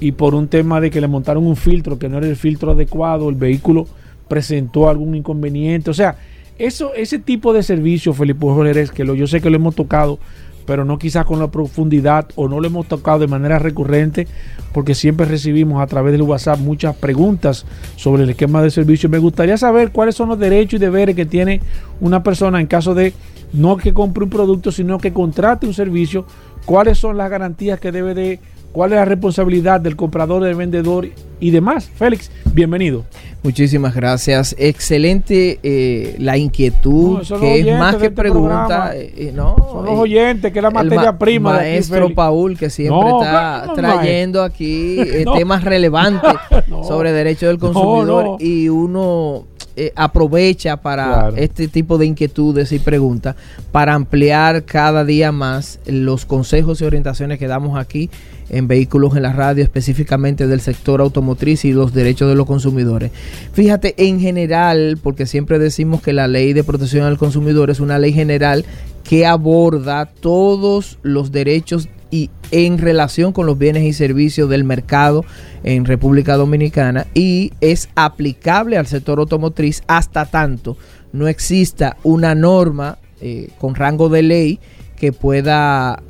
y por un tema de que le montaron un filtro que no era el filtro adecuado, el vehículo presentó algún inconveniente. O sea, eso, ese tipo de servicio, Felipe Jorge, que lo, yo sé que lo hemos tocado, pero no quizás con la profundidad o no lo hemos tocado de manera recurrente, porque siempre recibimos a través del WhatsApp muchas preguntas sobre el esquema de servicio. Me gustaría saber cuáles son los derechos y deberes que tiene una persona en caso de no que compre un producto, sino que contrate un servicio, cuáles son las garantías que debe de, cuál es la responsabilidad del comprador, del vendedor y demás. Félix, bienvenido. Muchísimas gracias. Excelente eh, la inquietud, No, que es más que este pregunta. eh, eh, no, Son los oyentes, que es la materia ma- prima de aquí, maestro. Paul que siempre No, está trayendo aquí eh, temas relevantes sobre derechos del consumidor y uno eh, aprovecha para Claro. este tipo de inquietudes y preguntas para ampliar cada día más los consejos y orientaciones que damos aquí en vehículos en la radio, específicamente del sector automotriz y los derechos de los consumidores. Fíjate, en general, porque siempre decimos que la ley de protección al consumidor es una ley general que aborda todos los derechos y en relación con los bienes y servicios del mercado en República Dominicana y es aplicable al sector automotriz hasta tanto no exista una norma eh, con rango de ley que pueda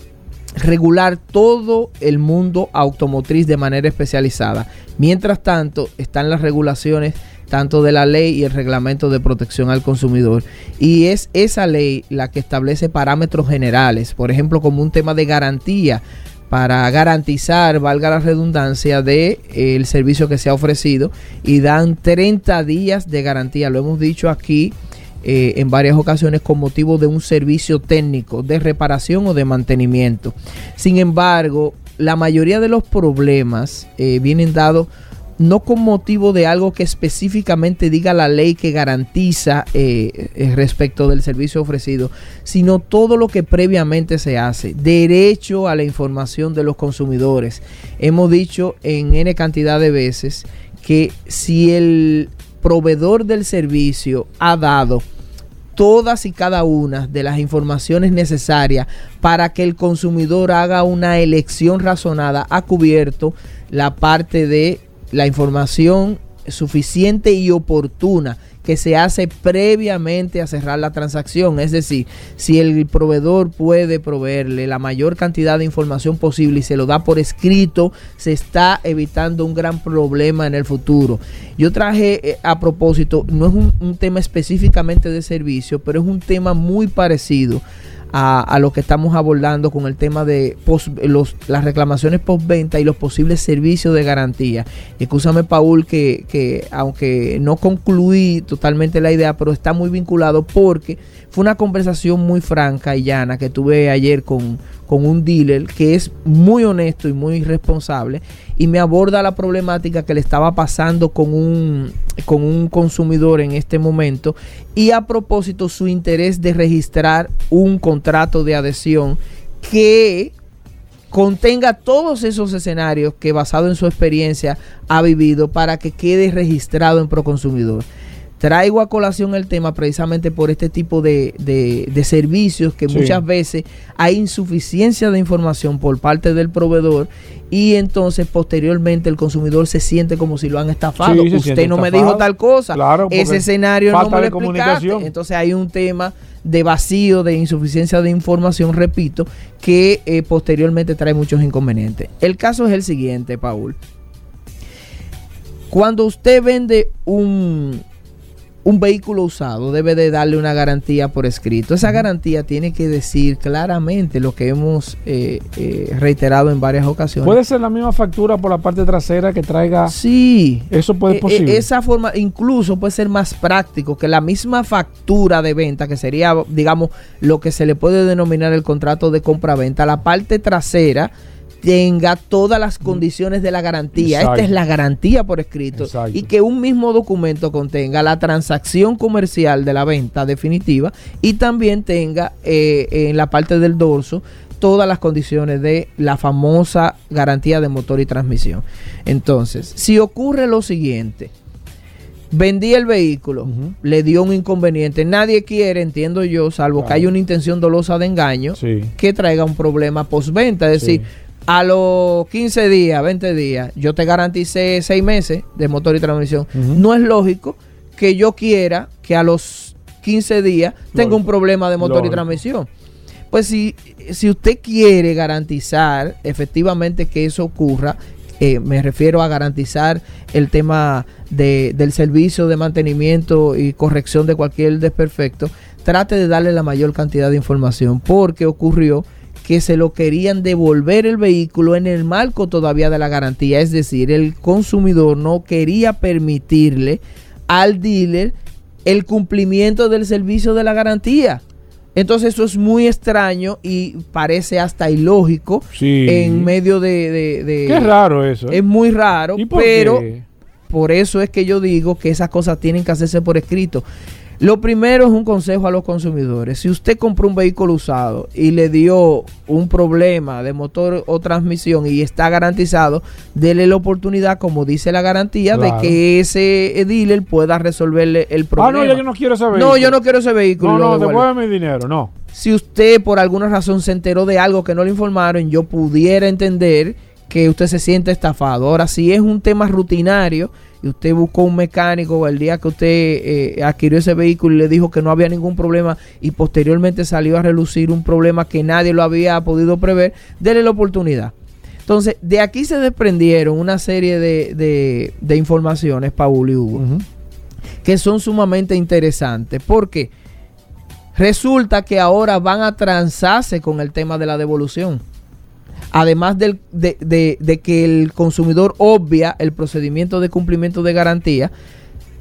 regular todo el mundo automotriz de manera especializada. Mientras tanto, están las regulaciones tanto de la ley y el reglamento de protección al consumidor. Y es esa ley la que establece parámetros generales, por ejemplo, como un tema de garantía para garantizar, valga la redundancia, de eh, el servicio que se ha ofrecido y dan 30 días de garantía. Lo hemos dicho aquí eh, en varias ocasiones con motivo de un servicio técnico de reparación o de mantenimiento. Sin embargo, la mayoría de los problemas eh, vienen dados no con motivo de algo que específicamente diga la ley que garantiza eh, eh, respecto del servicio ofrecido, sino todo lo que previamente se hace. Derecho a la información de los consumidores. Hemos dicho en N cantidad de veces que si el proveedor del servicio ha dado todas y cada una de las informaciones necesarias para que el consumidor haga una elección razonada, ha cubierto la parte de la información suficiente y oportuna que se hace previamente a cerrar la transacción. Es decir, si el proveedor puede proveerle la mayor cantidad de información posible y se lo da por escrito, se está evitando un gran problema en el futuro. Yo traje eh, a propósito, no es un, un tema específicamente de servicio, pero es un tema muy parecido a, lo que estamos abordando con el tema de los, las reclamaciones postventa y los posibles servicios de garantía. Escúchame, Paul, que, que aunque no concluí totalmente la idea, pero está muy vinculado porque fue una conversación muy franca y llana que tuve ayer con, con un dealer que es muy honesto y muy responsable y me aborda la problemática que le estaba pasando con un, con un consumidor en este momento y a propósito su interés de registrar un contrato de adhesión que contenga todos esos escenarios que basado en su experiencia ha vivido para que quede registrado en Proconsumidor. Traigo a colación el tema precisamente por este tipo de, de- de servicios que Sí. muchas veces hay insuficiencia de información por parte del proveedor y entonces posteriormente el consumidor se siente como si lo han estafado. Sí, Usted no me dijo tal cosa. Claro, Ese escenario no me lo explicaste. Entonces hay un tema de vacío, de insuficiencia de información, repito, que eh, posteriormente trae muchos inconvenientes. El caso es el siguiente, Paul. Cuando usted vende un, un vehículo usado, debe de darle una garantía por escrito. Esa garantía tiene que decir claramente lo que hemos eh, eh, reiterado en varias ocasiones. Puede ser la misma factura por la parte trasera que traiga. Sí. Eso puede Eh, ser posible. eh, esa forma incluso puede ser más práctico que la misma factura de venta, que sería, digamos, lo que se le puede denominar el contrato de compra-venta, la parte trasera tenga todas las condiciones de la garantía. Exacto. Esta es la garantía por escrito. Exacto. Y que un mismo documento contenga la transacción comercial de la venta definitiva y también tenga eh, en la parte del dorso todas las condiciones de la famosa garantía de motor y transmisión. Entonces, si ocurre lo siguiente, vendí el vehículo, le dio un inconveniente, nadie quiere, entiendo yo, salvo que haya una intención dolosa de engaño, Sí. que traiga un problema postventa, es Sí. decir, a los 15 días, 20 días, yo te garanticé 6 meses de motor y transmisión. No es lógico que yo quiera que a los 15 días tenga un problema de motor y transmisión. Pues si, si usted quiere garantizar efectivamente que eso ocurra, eh, me refiero a garantizar el tema de- del servicio de mantenimiento y corrección de cualquier desperfecto, trate de darle la mayor cantidad de información porque ocurrió que se lo querían devolver el vehículo en el marco todavía de la garantía, es decir, el consumidor no quería permitirle al dealer el cumplimiento del servicio de la garantía. Entonces eso es muy extraño y parece hasta ilógico Sí. en medio de... de- de- Qué raro eso. ¿eh? Es muy raro, ¿Y por pero qué? por eso es que yo digo que esas cosas tienen que hacerse por escrito. Lo primero es un consejo a los consumidores. Si usted compró un vehículo usado y le dio un problema de motor o transmisión y está garantizado, dele la oportunidad, como dice la garantía, Claro. de que ese dealer pueda resolverle el Ah, problema. no, ya yo no quiero ese vehículo. No, yo no quiero ese vehículo. No, no, devuélveme mi dinero, no. Si usted por alguna razón se enteró de algo que no le informaron, yo pudiera entender que usted se siente estafado. Ahora, si es un tema rutinario y usted buscó un mecánico el día que usted eh, adquirió ese vehículo y le dijo que no había ningún problema y posteriormente salió a relucir un problema que nadie lo había podido prever, dele la oportunidad. Entonces, de aquí se desprendieron una serie de, de- de informaciones, Paul y Hugo, que son sumamente interesantes. Porque resulta que ahora van a transarse con el tema de la devolución. Además del- de, de- de que el consumidor obvia el procedimiento de cumplimiento de garantía,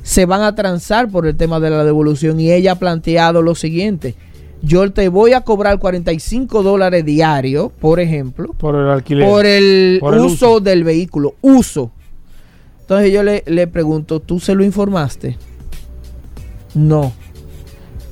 se van a transar por el tema de la devolución y ella ha planteado lo siguiente. Yo te voy a cobrar 45 dólares diarios, por ejemplo, Por el alquiler. por el, Por el uso, uso. del vehículo. Uso. Entonces yo le, le pregunto, ¿tú se lo informaste? No.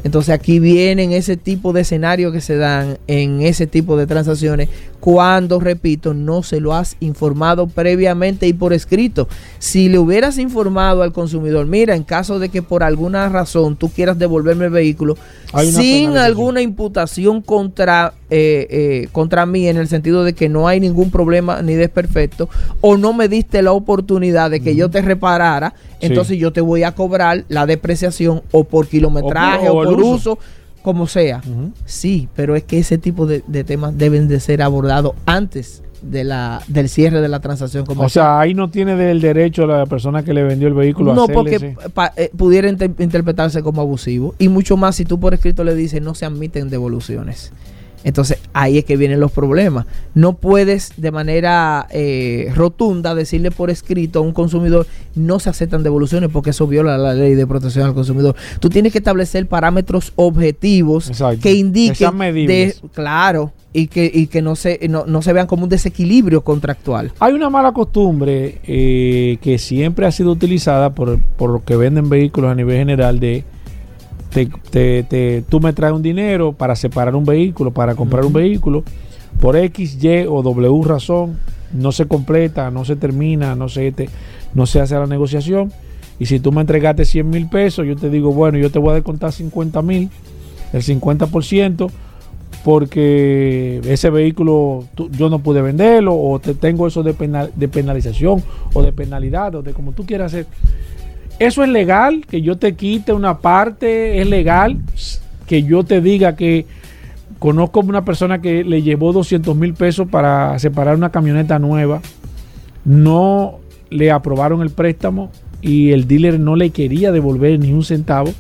Entonces aquí vienen ese tipo de escenarios que se dan en ese tipo de transacciones cuando, repito, no se lo has informado previamente y por escrito. Si le hubieras informado al consumidor, mira, en caso de que por alguna razón tú quieras devolverme el vehículo sin alguna imputación contra, eh, eh, contra mí en el sentido de que no hay ningún problema ni desperfecto o no me diste la oportunidad de que yo te reparara, Sí. entonces yo te voy a cobrar la depreciación o por kilometraje O por- o uso. Como sea. Sí, pero es que ese tipo de, de temas deben de ser abordados antes de la, del cierre de la transacción O sea, ahí no tiene del derecho la persona que le vendió el vehículo a no, hacerle porque pa- eh, pudiera inter- interpretarse como abusivo. Y mucho más si tú por escrito le dices no se admiten devoluciones. Entonces ahí es que vienen los problemas. No puedes de manera eh, rotunda decirle por escrito a un consumidor no se aceptan devoluciones porque eso viola la ley de protección al consumidor. Tú tienes que establecer parámetros objetivos Exacto. que Que indiquen de- claro y que, y que no se no, no se vean como un desequilibrio contractual. Hay una mala costumbre eh, que siempre ha sido utilizada por, por los que venden vehículos a nivel general de te- te- te- tú me traes un dinero para separar un vehículo, para comprar un vehículo, por X, Y o W razón, no se completa, no se termina, no se, te- no se hace la negociación. Y si tú me entregaste 100 mil pesos, yo te digo, bueno, yo te voy a descontar 50 mil, el 50%, porque ese vehículo tú- yo no pude venderlo, o te tengo eso de, penal- de penalización, o de penalidad, o de como tú quieras hacer. Eso es legal, que yo te quite una parte, es legal que yo te diga que conozco una persona que le llevó 200 mil pesos para separar una camioneta nueva, no le aprobaron el préstamo y el dealer no le quería devolver ni un centavo,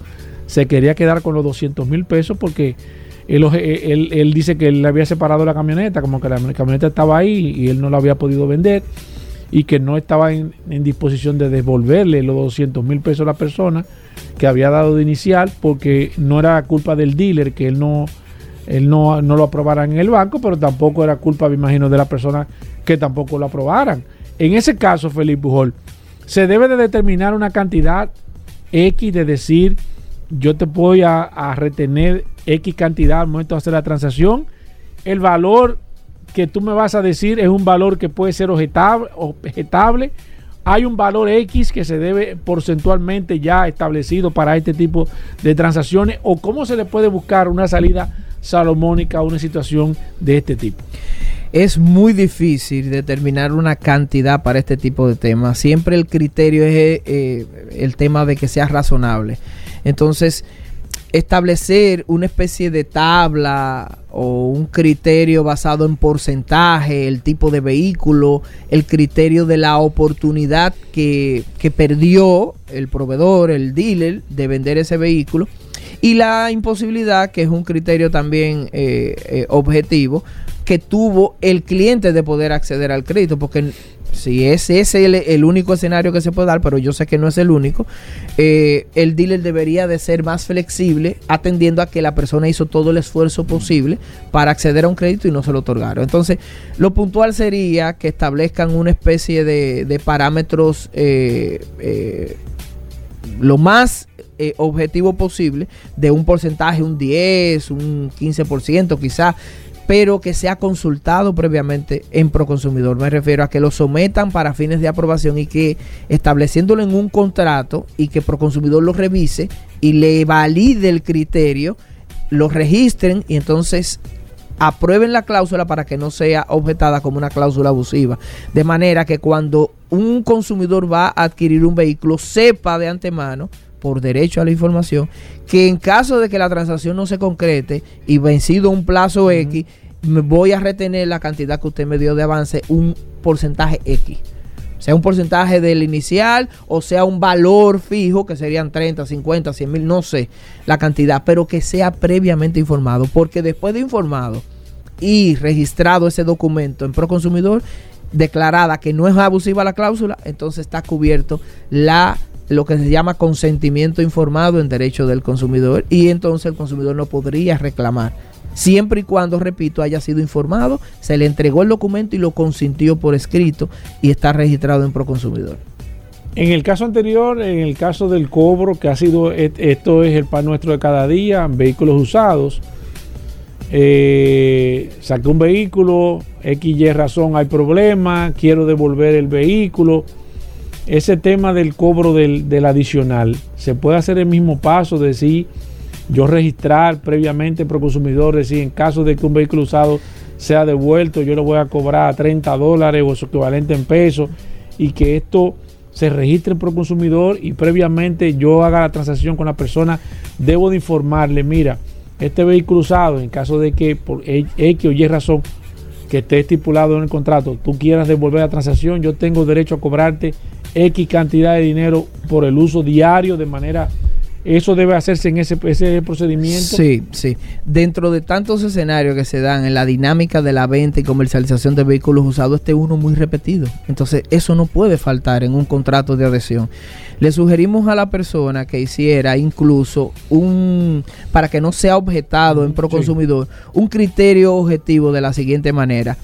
se quería quedar con los 200 mil pesos porque él, él- él dice que él le había separado la camioneta, como que la camioneta estaba ahí y él no la había podido vender y que no estaba en, disposición de devolverle los 200 mil pesos a la persona que había dado de inicial porque no era culpa del dealer que él no él no, no lo aprobara en el banco, pero tampoco era culpa, me imagino, de la persona que tampoco lo aprobaran. En ese caso, Felipe Pujol, se debe de determinar una cantidad X de decir, yo te voy a, a retener X cantidad al momento de hacer la transacción. El valor que tú me vas a decir es un valor que puede ser objetable, objetable. Hay un valor X que se debe porcentualmente ya establecido para este tipo de transacciones o cómo se le puede buscar una salida salomónica a una situación de este tipo. Es muy difícil determinar una cantidad para este tipo de temas. Siempre el criterio es eh, el tema de que sea razonable. Entonces, establecer una especie de tabla o un criterio basado en porcentaje, el tipo de vehículo, el criterio de la oportunidad que, que perdió el proveedor, el dealer, de vender ese vehículo, y la imposibilidad, que es un criterio también eh, eh, objetivo, que tuvo el cliente de poder acceder al crédito, porque si es ese el, el único escenario que se puede dar, pero yo sé que no es el único, eh, el dealer debería de ser más flexible atendiendo a que la persona hizo todo el esfuerzo posible para acceder a un crédito y no se lo otorgaron. Entonces, lo puntual sería que establezcan una especie de, de parámetros eh, eh, lo más objetivo posible de un porcentaje, un 10, un 15% quizás, pero que sea consultado previamente en Proconsumidor. Me refiero a que lo sometan para fines de aprobación y que estableciéndolo en un contrato y que Proconsumidor lo revise y le valide el criterio, lo registren y entonces aprueben la cláusula para que no sea objetada como una cláusula abusiva. De manera que cuando un consumidor va a adquirir un vehículo, sepa de antemano por derecho a la información, que en caso de que la transacción no se concrete y vencido un plazo X, me voy a retener la cantidad que usted me dio de avance, un porcentaje X. Sea un porcentaje del inicial o sea un valor fijo, que serían 30, 50, 100 mil, no sé la cantidad, pero que sea previamente informado, porque después de informado y registrado ese documento en Proconsumidor, declarada que no es abusiva la cláusula, entonces está cubierto la lo que se llama consentimiento informado en derecho del consumidor y entonces el consumidor no podría reclamar. Siempre y cuando, repito, haya sido informado, se le entregó el documento y lo consintió por escrito y está registrado en Proconsumidor. En el caso anterior, en el caso del cobro, que ha sido, et- esto es el pan nuestro de cada día, vehículos usados, eh, saqué un vehículo, X, Y razón, hay problema, quiero devolver el vehículo. Ese tema del cobro del, del adicional, se puede hacer el mismo paso, decir, yo registrar previamente pro consumidor, decir, en caso de que un vehículo usado sea devuelto, yo le voy a cobrar 30 dólares o su equivalente en pesos y que esto se registre pro consumidor y previamente yo haga la transacción con la persona, debo de informarle, mira, este vehículo usado, en caso de que por X o Y razón que esté estipulado en el contrato, tú quieras devolver la transacción, yo tengo derecho a cobrarte X cantidad de dinero por el uso diario de manera... Eso debe hacerse en ese, ese procedimiento. Sí, sí. Dentro de tantos escenarios que se dan en la dinámica de la venta y comercialización de vehículos usados, este es uno muy repetido. Entonces, eso no puede faltar en un contrato de adhesión. Le sugerimos a la persona que hiciera incluso un, para que no sea objetado en Proconsumidor, un criterio objetivo de la siguiente manera.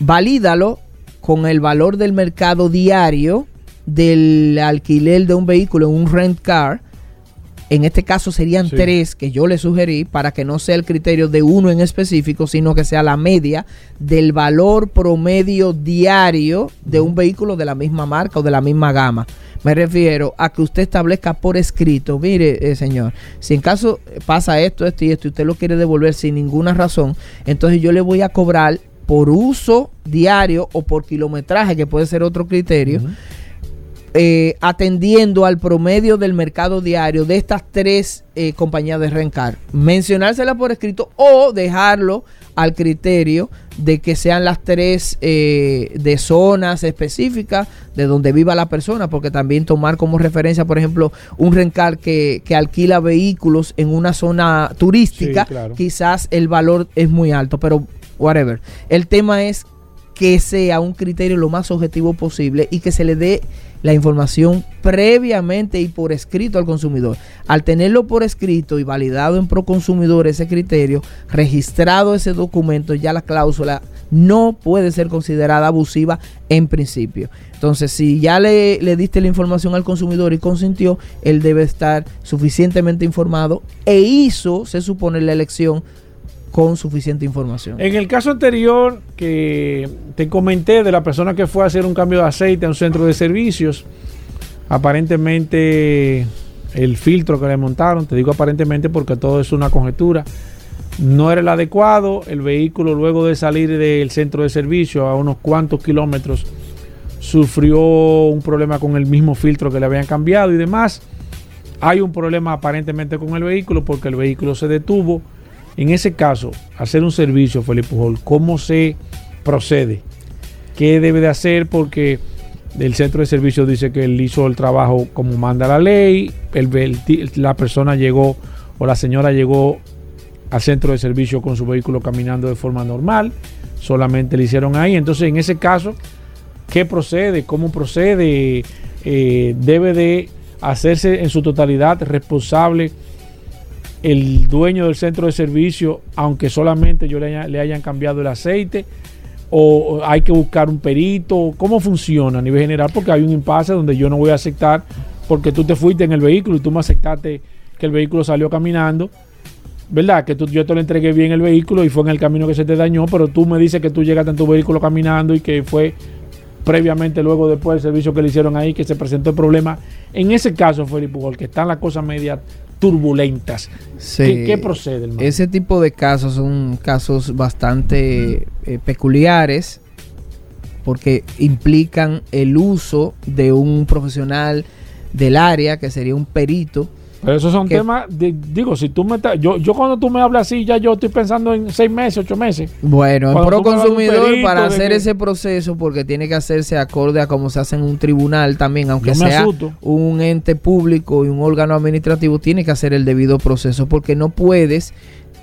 Valídalo con el valor del mercado diario del alquiler de un vehículo en un rent car. En este caso serían Sí. tres que yo le sugerí para que no sea el criterio de uno en específico, sino que sea la media del valor promedio diario de un vehículo de la misma marca o de la misma gama. Me refiero a que usted establezca por escrito, mire, eh, señor, si en caso pasa esto, esto y esto, y usted lo quiere devolver sin ninguna razón, entonces yo le voy a cobrar por uso diario o por kilometraje, que puede ser otro criterio, eh, atendiendo al promedio del mercado diario de estas tres eh, compañías de rencar. Mencionársela por escrito o dejarlo al criterio de que sean las tres eh, de zonas específicas de donde viva la persona, porque también tomar como referencia, por ejemplo, un rencar que, que alquila vehículos en una zona turística, Sí, claro. quizás el valor es muy alto, pero whatever. El tema es que sea un criterio lo más objetivo posible y que se le dé la información previamente y por escrito al consumidor. Al tenerlo por escrito y validado en Proconsumidor ese criterio, registrado ese documento, ya la cláusula no puede ser considerada abusiva en principio. Entonces, si ya le, le diste la información al consumidor y consintió, él debe estar suficientemente informado e hizo, se supone, la elección con suficiente información. En el caso anterior que te comenté de la persona que fue a hacer un cambio de aceite a un centro de servicios, aparentemente el filtro que le montaron, te digo aparentemente porque todo es una conjetura, no era el adecuado, el vehículo luego de salir del centro de servicio a unos cuantos kilómetros sufrió un problema con el mismo filtro que le habían cambiado y demás. Hay un problema aparentemente con el vehículo porque el vehículo se detuvo. En ese caso, hacer un servicio, Felipe Pujol, ¿cómo se procede? ¿Qué debe de hacer? Porque el centro de servicio dice que él hizo el trabajo como manda la ley, la persona llegó o la señora llegó al centro de servicio con su vehículo caminando de forma normal, solamente le hicieron ahí. Entonces, en ese caso, qué procede, cómo procede, eh, debe de hacerse en su totalidad responsable el dueño del centro de servicio, aunque solamente yo le, le hayan cambiado el aceite, o o hay que buscar un perito, cómo funciona a nivel general, porque hay un impasse donde yo no voy a aceptar, porque tú te fuiste en el vehículo y tú me aceptaste que el vehículo salió caminando, ¿verdad? Que tú, yo te lo entregué bien el vehículo y fue en el camino que se te dañó, pero tú me dices que tú llegaste en tu vehículo caminando y que fue previamente, luego después del servicio que le hicieron ahí, que se presentó el problema. En ese caso, Felipe Pujol, que están las cosas medias turbulentas. Sí. ¿Qué, qué procede, hermano? Ese tipo de casos son casos bastante eh, peculiares porque implican el uso de un profesional del área que sería un perito. Pero esos son que- temas, de- digo, si tú me estás, yo, yo cuando tú me hablas así, ya yo estoy pensando en seis meses, ocho meses. Bueno, el pro consumidor perito, para hacer que- ese proceso porque tiene que hacerse acorde a cómo se hace en un tribunal también, aunque sea asusto. un ente público y un órgano administrativo, tiene que hacer el debido proceso porque no puedes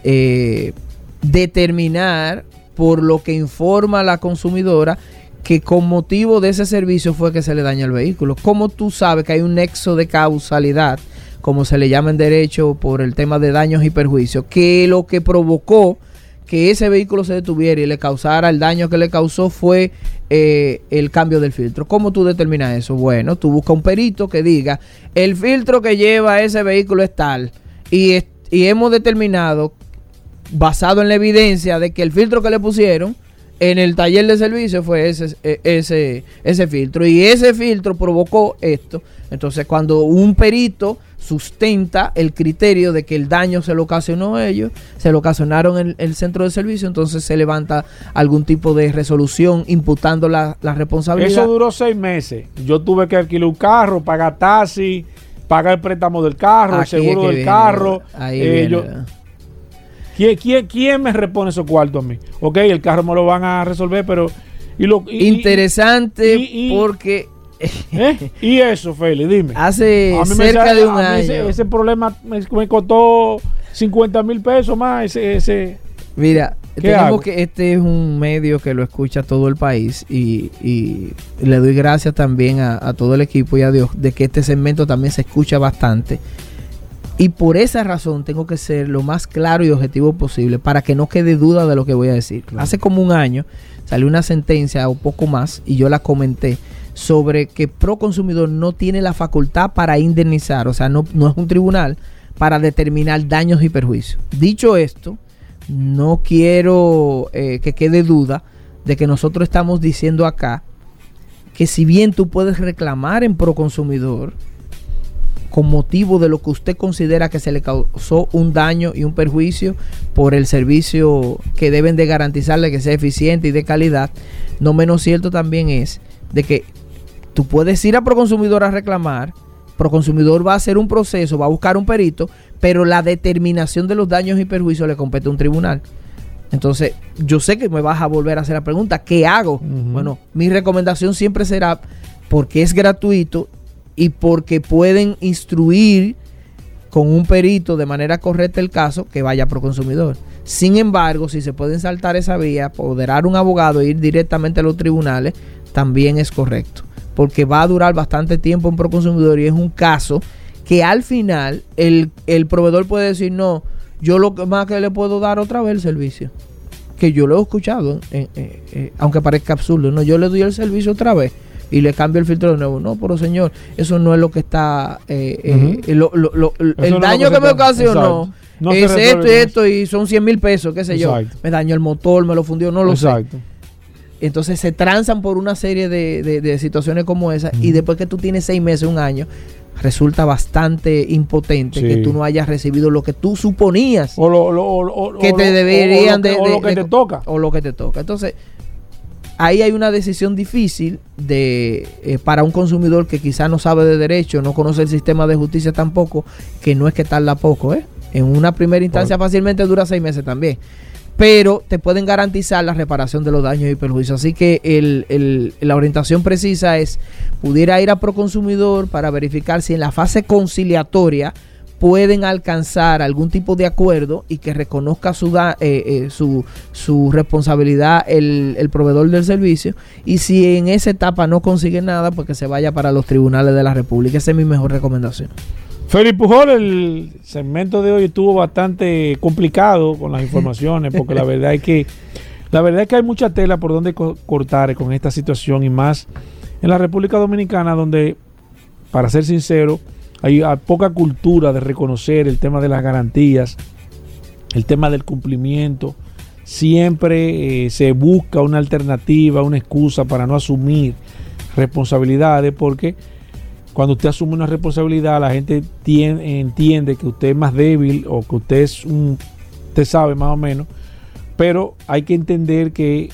eh, determinar por lo que informa la consumidora que con motivo de ese servicio fue que se le daña el vehículo. ¿Cómo tú sabes que hay un nexo de causalidad, como se le llama en derecho por el tema de daños y perjuicios, que lo que provocó que ese vehículo se detuviera y le causara el daño que le causó fue eh, el cambio del filtro. ¿Cómo tú determinas eso? Bueno, tú buscas un perito que diga, el filtro que lleva ese vehículo es tal y, y hemos determinado, basado en la evidencia de que el filtro que le pusieron en el taller de servicio fue ese, eh, ese, ese filtro y ese filtro provocó esto. Entonces cuando un perito sustenta el criterio de que el daño se lo ocasionó a ellos, se lo ocasionaron en el centro de servicio, entonces se levanta algún tipo de resolución imputando la, la responsabilidad. Eso duró seis meses. Yo tuve que alquilar un carro, pagar taxi, pagar el préstamo del carro, Aquí el seguro del viene, carro. ahí Eh, viene, yo- ¿verdad? ¿Quién, quién, quién me repone esos cuartos a mí? Ok, el carro me lo van a resolver, pero... Y lo, y- y- Interesante y- porque ¿eh? Y eso, Feli, dime. hace cerca sale- de un año. Ese, ese problema me, me costó 50 mil pesos más. Ese, ese, Mira, ¿Qué tenemos hago? que este es un medio que lo escucha todo el país y, y le doy gracias también a, a todo el equipo y a Dios de que este segmento también se escucha bastante. Y por esa razón tengo que ser lo más claro y objetivo posible para que no quede duda de lo que voy a decir. Hace como un año salió una sentencia o poco más y yo la comenté sobre que Proconsumidor no tiene la facultad para indemnizar, o sea, no, no es un tribunal para determinar daños y perjuicios. Dicho esto, no quiero eh, que quede duda de que nosotros estamos diciendo acá que si bien tú puedes reclamar en Proconsumidor con motivo de lo que usted considera que se le causó un daño y un perjuicio por el servicio que deben de garantizarle que sea eficiente y de calidad, no menos cierto también es de que tú puedes ir a Proconsumidor a reclamar, Proconsumidor va a hacer un proceso, va a buscar un perito, pero la determinación de los daños y perjuicios le compete a un tribunal. Entonces, yo sé que me vas a volver a hacer la pregunta, ¿qué hago? Bueno, mi recomendación siempre será, porque es gratuito y porque pueden instruir con un perito de manera correcta el caso, que vaya pro consumidor. Sin embargo, si se pueden saltar esa vía, apoderar un abogado e ir directamente a los tribunales, también es correcto. Porque va a durar bastante tiempo en pro consumidor y es un caso que al final el, el proveedor puede decir, no, yo lo más que le puedo dar otra vez el servicio. Que yo lo he escuchado, eh, eh, aunque parezca absurdo, no, yo le doy el servicio otra vez y le cambio el filtro de nuevo. No, pero señor, eso no es lo que está, eh, eh, Ujú. lo- lo- lo- el daño que me ocasionó. No es esto y esto y son 100 mil pesos, qué sé yo. Me dañó el motor, me lo fundió, no lo sé. Exacto. Entonces se transan por una serie de, de- de situaciones como esa y después que tú tienes seis meses, un año, resulta bastante impotente Sí. que tú no hayas recibido lo que tú suponías O lo, lo- o- o- que te deberían o lo que- de, o lo que te toca. o lo que te toca. Entonces, ahí hay una decisión difícil de eh, para un consumidor que quizás no sabe de derecho, no conoce el sistema de justicia tampoco, que no es que tarda poco, ¿eh? En una primera instancia fácilmente dura seis meses también. Pero te pueden garantizar la reparación de los daños y perjuicios. Así que el- el- la orientación precisa es, pudiera ir a Proconsumidor para verificar si en la fase conciliatoria pueden alcanzar algún tipo de acuerdo y que reconozca su, da- eh, eh, su, su responsabilidad el, el proveedor del servicio y si en esa etapa no consigue nada, pues que se vaya para los tribunales de la República. Esa es mi mejor recomendación. Félix Pujol, el segmento de hoy estuvo bastante complicado con las informaciones, porque la verdad es que la verdad es que hay mucha tela por donde co- cortar con esta situación y más en la República Dominicana, donde, para ser sincero, hay ah, poca cultura de reconocer el tema de las garantías, el tema del cumplimiento. Siempre eh, se busca una alternativa, una excusa para no asumir responsabilidades, porque cuando usted asume una responsabilidad, la gente tien- entiende que usted es más débil o que usted es un, usted sabe más o menos, pero hay que entender que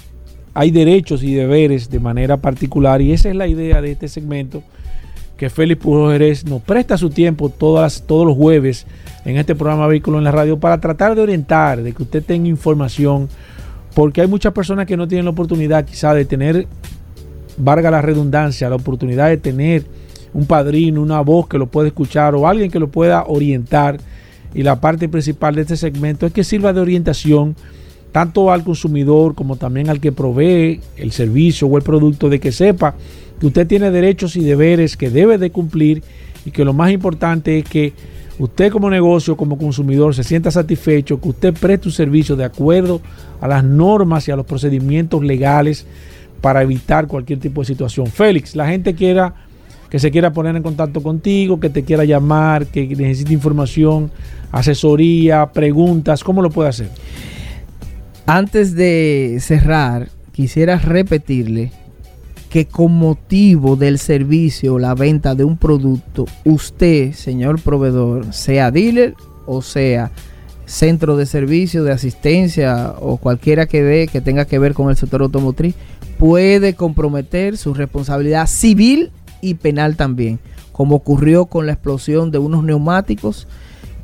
hay derechos y deberes de manera particular y esa es la idea de este segmento que Félix Pujol nos presta su tiempo todas, todos los jueves en este programa Vehículo en la Radio para tratar de orientar, de que usted tenga información, porque hay muchas personas que no tienen la oportunidad quizá de tener, valga la redundancia, la oportunidad de tener un padrino, una voz que lo pueda escuchar o alguien que lo pueda orientar. Y la parte principal de este segmento es que sirva de orientación tanto al consumidor como también al que provee el servicio o el producto, de que sepa que usted tiene derechos y deberes que debe de cumplir y que lo más importante es que usted como negocio, como consumidor, se sienta satisfecho, que usted preste un servicio de acuerdo a las normas y a los procedimientos legales para evitar cualquier tipo de situación. Félix, la gente quiera que se quiera poner en contacto contigo, que te quiera llamar, que necesite información, asesoría, preguntas, ¿cómo lo puede hacer? Antes de cerrar, quisiera repetirle que con motivo del servicio o la venta de un producto, usted, señor proveedor, sea dealer o sea centro de servicio, de asistencia o cualquiera que dé que tenga que ver con el sector automotriz, puede comprometer su responsabilidad civil y penal también, como ocurrió con la explosión de unos neumáticos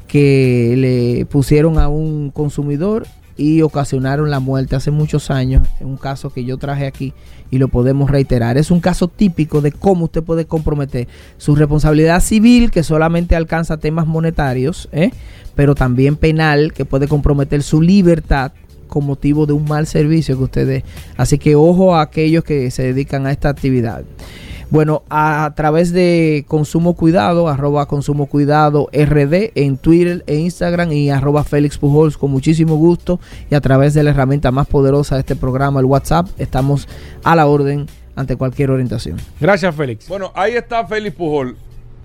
que le pusieron a un consumidor y ocasionaron la muerte hace muchos años, en un caso que yo traje aquí y lo podemos reiterar. Es un caso típico de cómo usted puede comprometer su responsabilidad civil, que solamente alcanza temas monetarios, ¿eh? pero también penal, que puede comprometer su libertad con motivo de un mal servicio que usted dé. Así que ojo a aquellos que se dedican a esta actividad. Bueno, a, a través de Consumo Cuidado, arroba Consumo Cuidado RD en Twitter e Instagram y arroba Félix Pujols con muchísimo gusto y a través de la herramienta más poderosa de este programa, el WhatsApp, estamos a la orden ante cualquier orientación. Gracias, Félix. Bueno, ahí está Félix Pujol.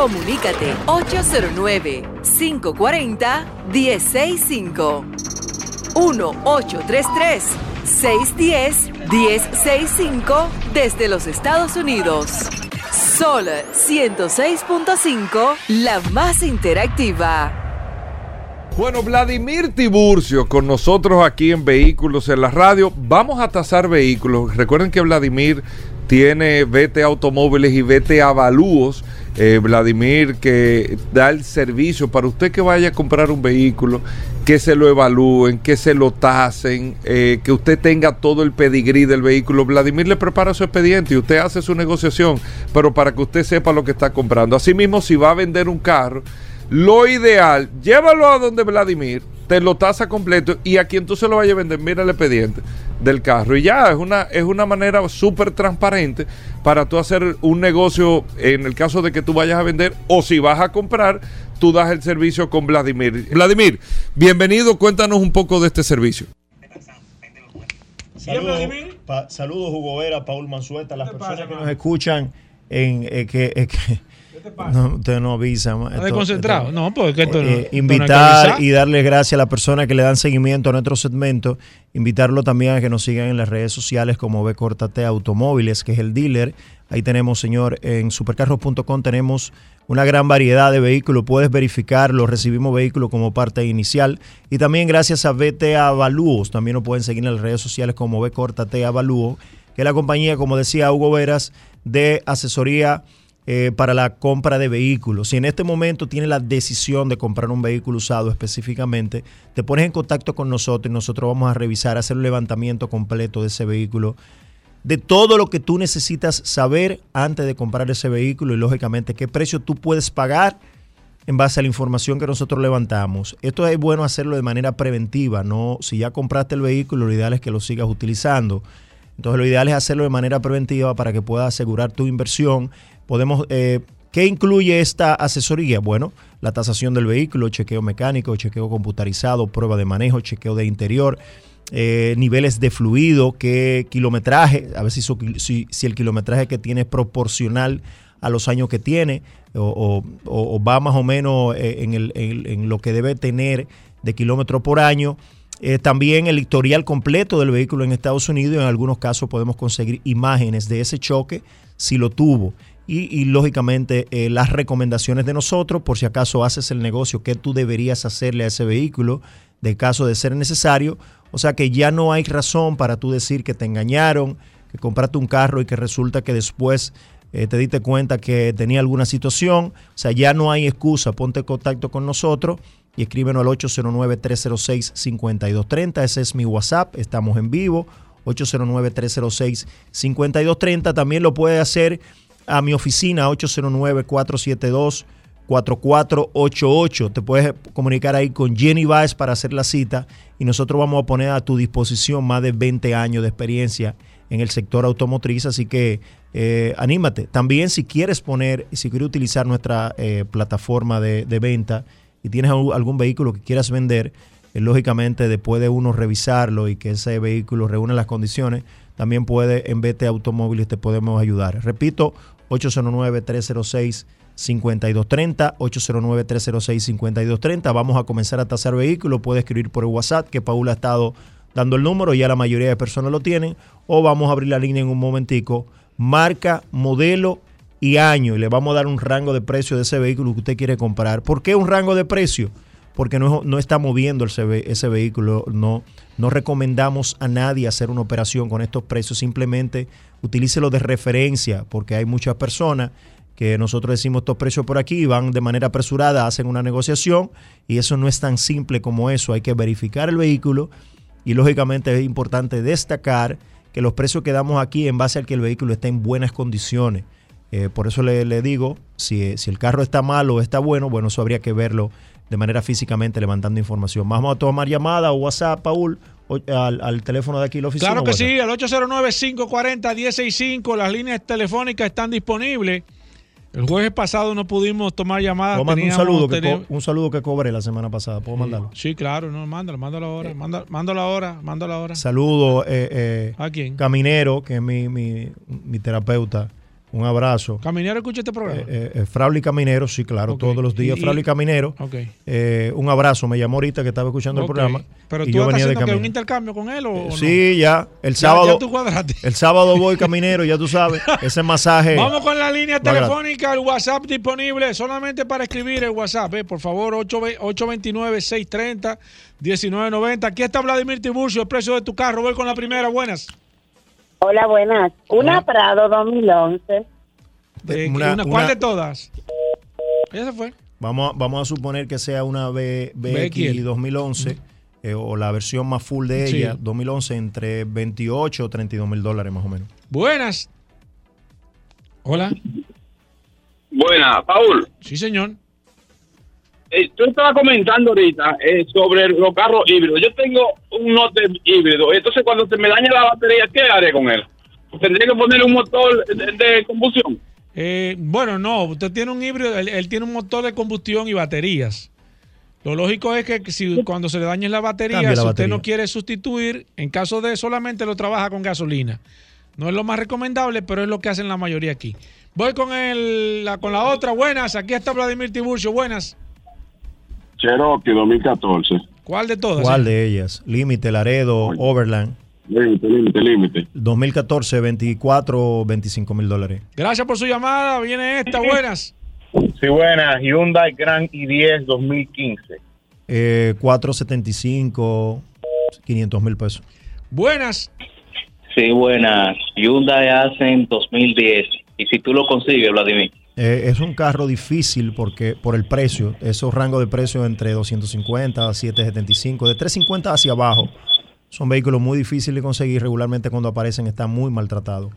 Comunícate 809-540-1065. 1-833-610-1065 desde los Estados Unidos. Sol 106.5, la más interactiva. Bueno, Vladimir Tiburcio con nosotros aquí en Vehículos en la Radio. Vamos a tasar vehículos. Recuerden que Vladimir tiene VT Automóviles y VT Avalúos. Eh, Vladimir que da el servicio para usted que vaya a comprar un vehículo, que se lo evalúen, que se lo tasen, eh, que usted tenga todo el pedigrí del vehículo. Vladimir le prepara su expediente y usted hace su negociación, pero para que usted sepa lo que está comprando. Asimismo, si va a vender un carro, lo ideal, llévalo a donde Vladimir, te lo tasa completo y a quien tú se lo vayas a vender, mira el expediente del carro. Y ya, es una, es una manera súper transparente para tú hacer un negocio en el caso de que tú vayas a vender o si vas a comprar, tú das el servicio con Vladimir. Vladimir, bienvenido, cuéntanos un poco de este servicio. Saludos, pa- saludos Hugo Vera, Paul Manzueta, las personas que nos escuchan en eh, que, eh, que- no, ustedes no avisan. ¿Estás desconcentrado? No, porque esto no- Eh, esto no que invitar y darles gracias a las personas que le dan seguimiento a nuestro segmento. Invitarlo también a que nos sigan en las redes sociales como B Cortate Automóviles, que es el dealer. Ahí tenemos, señor, en supercarros.com tenemos una gran variedad de vehículos. Puedes verificarlo, recibimos vehículos como parte inicial. Y también gracias a BTA Avalúos, también nos pueden seguir en las redes sociales como B Corta T Avalúo, que es la compañía, como decía Hugo Veras, de asesoría eh, para la compra de vehículos. Si en este momento tienes la decisión de comprar un vehículo usado específicamente, te pones en contacto con nosotros y nosotros vamos a revisar, hacer un levantamiento completo de ese vehículo, de todo lo que tú necesitas saber antes de comprar ese vehículo y lógicamente qué precio tú puedes pagar en base a la información que nosotros levantamos. Esto es bueno hacerlo de manera preventiva, no si ya compraste el vehículo, lo ideal es que lo sigas utilizando. Entonces lo ideal es hacerlo de manera preventiva para que puedas asegurar tu inversión podemos... Eh, ¿Qué incluye esta asesoría? Bueno, la tasación del vehículo, chequeo mecánico, chequeo computarizado, prueba de manejo, chequeo de interior, eh, niveles de fluido, qué kilometraje, a ver si, el kilometraje que tiene es proporcional a los años que tiene o, va más o menos eh, en, lo que debe tener de kilómetros por año. también el historial completo del vehículo en Estados Unidos. En algunos casos podemos conseguir imágenes de ese choque si lo tuvo y, lógicamente eh, las recomendaciones de nosotros por si acaso haces el negocio que tú deberías hacerle a ese vehículo de caso de ser necesario. O sea que ya no hay razón para tú decir que te engañaron, que compraste un carro y que resulta que después eh, te diste cuenta que tenía alguna situación. O sea, ya no hay excusa. Ponte en contacto con nosotros y escríbenos al 809-306-5230. Ese es mi WhatsApp. Estamos en vivo. 809-306-5230. También lo puede hacer a mi oficina 809-472-4488. Te puedes comunicar ahí con Jenny Baez para hacer la cita y nosotros vamos a poner a tu disposición más de 20 años de experiencia en el sector automotriz, así que eh, anímate. También si quieres poner, si quieres utilizar nuestra eh, plataforma de, venta y tienes algún vehículo que quieras vender, eh, lógicamente después de uno revisarlo y que ese vehículo reúne las condiciones, también puede en BT Automóviles te podemos ayudar. Repito, 809-306-5230, 809-306-5230. Vamos a comenzar a tasar vehículos. Puede escribir por el WhatsApp, que Paul ha estado dando el número, ya la mayoría de personas lo tienen. O vamos a abrir la línea en un momentico. Marca, modelo y año. Y le vamos a dar un rango de precio de ese vehículo que usted quiere comprar. ¿Por qué un rango de precio? Porque no, no está moviendo ese, ese vehículo. No, no recomendamos a nadie hacer una operación con estos precios. Simplemente utilícelo de referencia porque hay muchas personas que nosotros decimos estos precios por aquí, van de manera apresurada, hacen una negociación y eso no es tan simple como eso. Hay que verificar el vehículo y lógicamente es importante destacar que los precios que damos aquí en base al que el vehículo está en buenas condiciones. Eh, por eso le, digo, si, si, el carro está malo o está bueno, bueno, eso habría que verlo de manera físicamente levantando información. Vamos a tomar llamada o WhatsApp, Paul, al, teléfono de aquí la oficina. Claro que sí, al 809-540-165. Las líneas telefónicas están disponibles. El jueves pasado no pudimos tomar llamadas. un, saludo que un saludo que cobré la semana pasada. ¿Puedo mandarlo? Sí, claro. No, mándalo, mándalo ahora. Eh, mándalo, ahora, mándalo ahora. Saludo eh, eh, ¿A quién? Caminero, que es mi, mi, mi terapeuta un abrazo. ¿Caminero escucha este programa? Eh, eh, eh y Caminero, sí, claro, todos los días. Y, y Caminero. Okay. Eh, un abrazo, me llamó ahorita que estaba escuchando el programa. Pero tú estás haciendo que un intercambio con él o, Sí, ya. El sábado. el sábado voy Caminero, ya tú sabes. Ese masaje. Vamos con la línea telefónica, el WhatsApp disponible solamente para escribir el WhatsApp. por favor, 829-630-1990. Aquí está Vladimir Tiburcio, el precio de tu carro. Voy con la primera. Buenas. Hola, buenas. Una Prado 2011. ¿Cuál de todas? Ella se fue. Vamos, vamos a suponer que sea una B, BX 2011 eh, o la versión más full de ella, 2011, entre 28 o 32 mil dólares más o menos. Buenas. Hola. Buenas, Paul. Sí, señor. Eh, tú estabas comentando ahorita eh, sobre los carros híbridos. Yo tengo un Note híbrido. Entonces, cuando se me daña la batería, ¿qué haré con él? ¿Tendría que ponerle un motor de, combustión? Eh, bueno, no. Usted tiene un híbrido. Él, tiene un motor de combustión y baterías. Lo lógico es que si cuando se le dañe la batería, si usted no quiere sustituir, en caso de solamente lo trabaja con gasolina. No es lo más recomendable, pero es lo que hacen la mayoría aquí. Voy con el, la, con la otra. Buenas. Aquí está Vladimir Tiburcio. Buenas. Cherokee 2014. ¿Cuál de todas? ¿Cuál de ellas? Límite, Laredo, Overland. Límite, límite, límite. 2014, 24 25 mil dólares. Gracias por su llamada. Viene esta, buenas. Sí, buena. Hyundai Grand i10 2015. Eh, 475, 500 mil pesos. Buenas. Sí, buenas. Hyundai Accent 2010. Y si tú lo consigues, Vladimir. Eh, es un carro difícil porque por el precio, esos rangos de precio entre 250 a 775, de 350 hacia abajo, son vehículos muy difíciles de conseguir. Regularmente cuando aparecen están muy maltratados.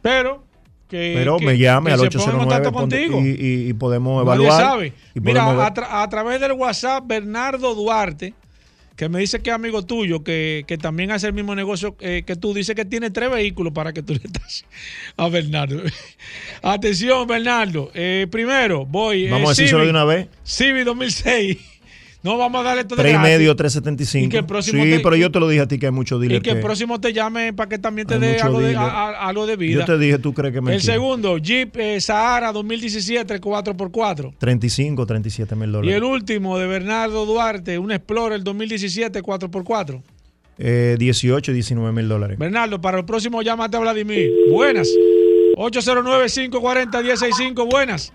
Pero que, Pero que- me llame al se ponga en 809 contacto contigo. y, y- y podemos Nadie evaluar. sabe. y Mira, podemos ver. a, tra- a través del WhatsApp, Bernardo Duarte, que me dice que es amigo tuyo, que, que también hace el mismo negocio eh, que tú, dice que tiene tres vehículos para que tú le estás a Bernardo. Atención, Bernardo. Eh, primero, voy. eh, Vamos a decírselo Civic- de una vez. Civic 2006. No vamos a darle todo de Tres y gratis. medio, Y 375. que el próximo sí, te- pero yo te lo dije a ti que hay muchos Y dealers que el próximo te llame para que también te dé algo de, a- a- algo de vida. Yo te dije, tú crees que me El segundo, Jeep eh, Sahara 2017 4x4. 35, 37 mil Y dólares. el último de Bernardo Duarte, un Explorer 2017 4x4. Eh, 18, 19 mil dólares. Bernardo, para el próximo llámate a Vladimir. Buenas. 809-540-165. Buenas.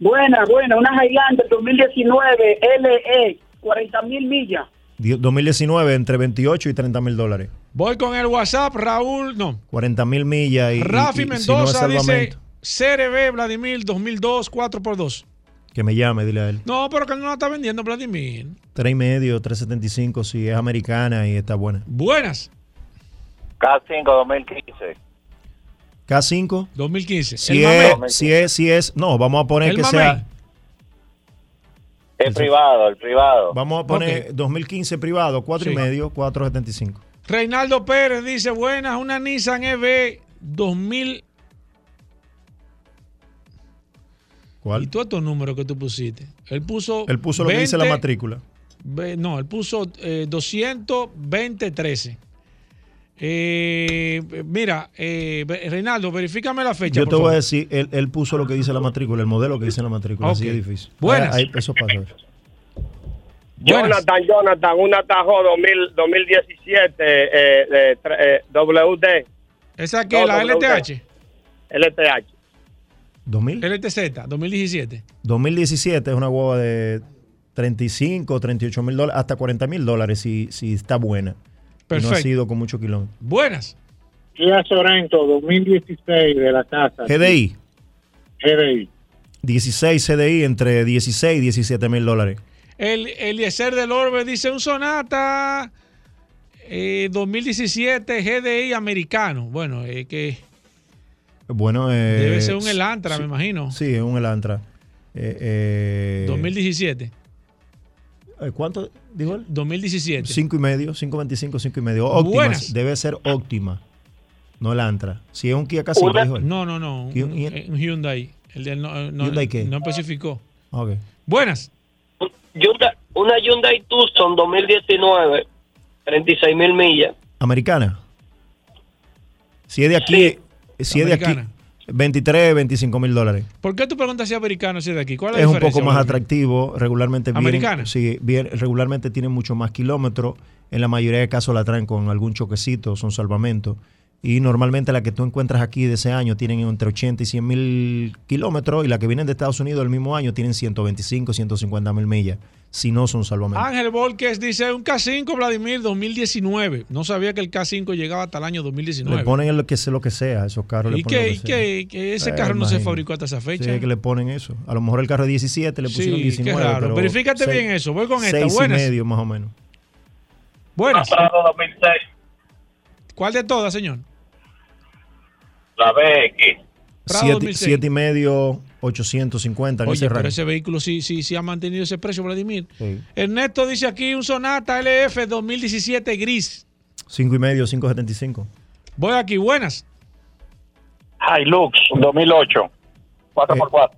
Buena, buena, una Highlander 2019 LE, 40 mil millas. Die- 2019 entre 28 y 30 mil dólares. Voy con el WhatsApp, Raúl, no. 40 mil millas y, y- Rafi y si no es Mendoza dice CRB Vladimir 2002 4x2. que me llame, dile a él. No, pero que no la está vendiendo Vladimir. 3 y medio, 375 si es americana y está buena. Buenas. K5 2015. K5. 2015. Si es, si es, si es, no, vamos a poner El que sea, El privado, el privado. vamos a poner 2015 privado, 4 y Sí. medio, 475. Reinaldo Pérez dice, buenas, una Nissan EV 2000. ¿Cuál? ¿Y todos estos números que tú pusiste? Él puso... Él puso lo que dice la 20, matrícula. ve- No, él puso eh, 220 13. Eh, mira, eh, Reinaldo, verifícame la fecha. Yo por te voy favor. a decir, él, él puso lo que dice la matrícula, el modelo que dice la matrícula, así Ok. es difícil. Buenas. Ahí- ahí- eso pasa. Jonathan, Jonathan, una Tajo 2000, 2017 eh, eh, WD. ¿Esa que la LTH? LTH. 2000. LTZ, 2017. 2017 es una guagua de 35, 38 mil dólares, hasta 40 mil dólares si, si está buena. Y no Perfecto. ha sido con mucho kilómetros. Buenas. Kia Sorento 2016 de la casa. GDI, GDI. 16 CDI entre 16 y 17 mil dólares. El Eliezer del Orbe dice un Sonata eh, 2017 GDI americano. Bueno, eh, que Bueno, eh, debe ser un Elantra, sí, me imagino. Sí, es un Elantra. Eh, eh, 2017. Eh, ¿Cuánto dijo él? 2017. 5 y medio, 5.25, 5 y medio. Óptima, Buenas. debe ser óptima, no Elantra. Si es un Kia K5, Una- dijo él. No, no, no. Un, un Hyundai. El de- no, no- ¿Hyundai qué? no especificó. Ok. Buenas. Hyundai- una Hyundai Tucson 2019, 36 mil millas. ¿Americana? Si es de aquí, si es de aquí. 23, 25 mil dólares. ¿Por qué tú preguntas si es americano si es de aquí? ¿Cuál es, Es la un poco más atractivo. Regularmente vienen, ¿Americana? sí, bien- regularmente tienen mucho más kilómetros. En la mayoría de casos la traen con algún choquecito, son salvamentos. Y normalmente la que tú encuentras aquí de ese año tienen entre 80 y 100 mil kilómetros. Y la que vienen de Estados Unidos del mismo año tienen 125, 150 mil millas. Si no son salvamentos. Ángel Volques dice un K5 Vladimir 2019. No sabía que el K5 llegaba hasta el año 2019. Le ponen lo que sea, lo que sea, esos carros. le ¿Y qué, que y qué- que ese Eh, carro no se imagínate. fabricó hasta esa fecha? Sí, es que le ponen eso. A lo mejor el carro es 17, le pusieron Sí, 19. qué raro. pero Verifícate seis- bien eso. Voy con esta. seis Buenas. y medio más o menos. Buenas. Prado 2006. ¿Cuál de todas, señor? La BX. Prado Siete, 2006. siete y medio, 850 en Oye, ese pero rango. ese vehículo sí, sí, sí ha mantenido ese precio, Vladimir. Sí. Ernesto dice aquí un Sonata LF 2017 gris. Cinco y medio, 575. Voy aquí, buenas. Hilux 2008. 4x4.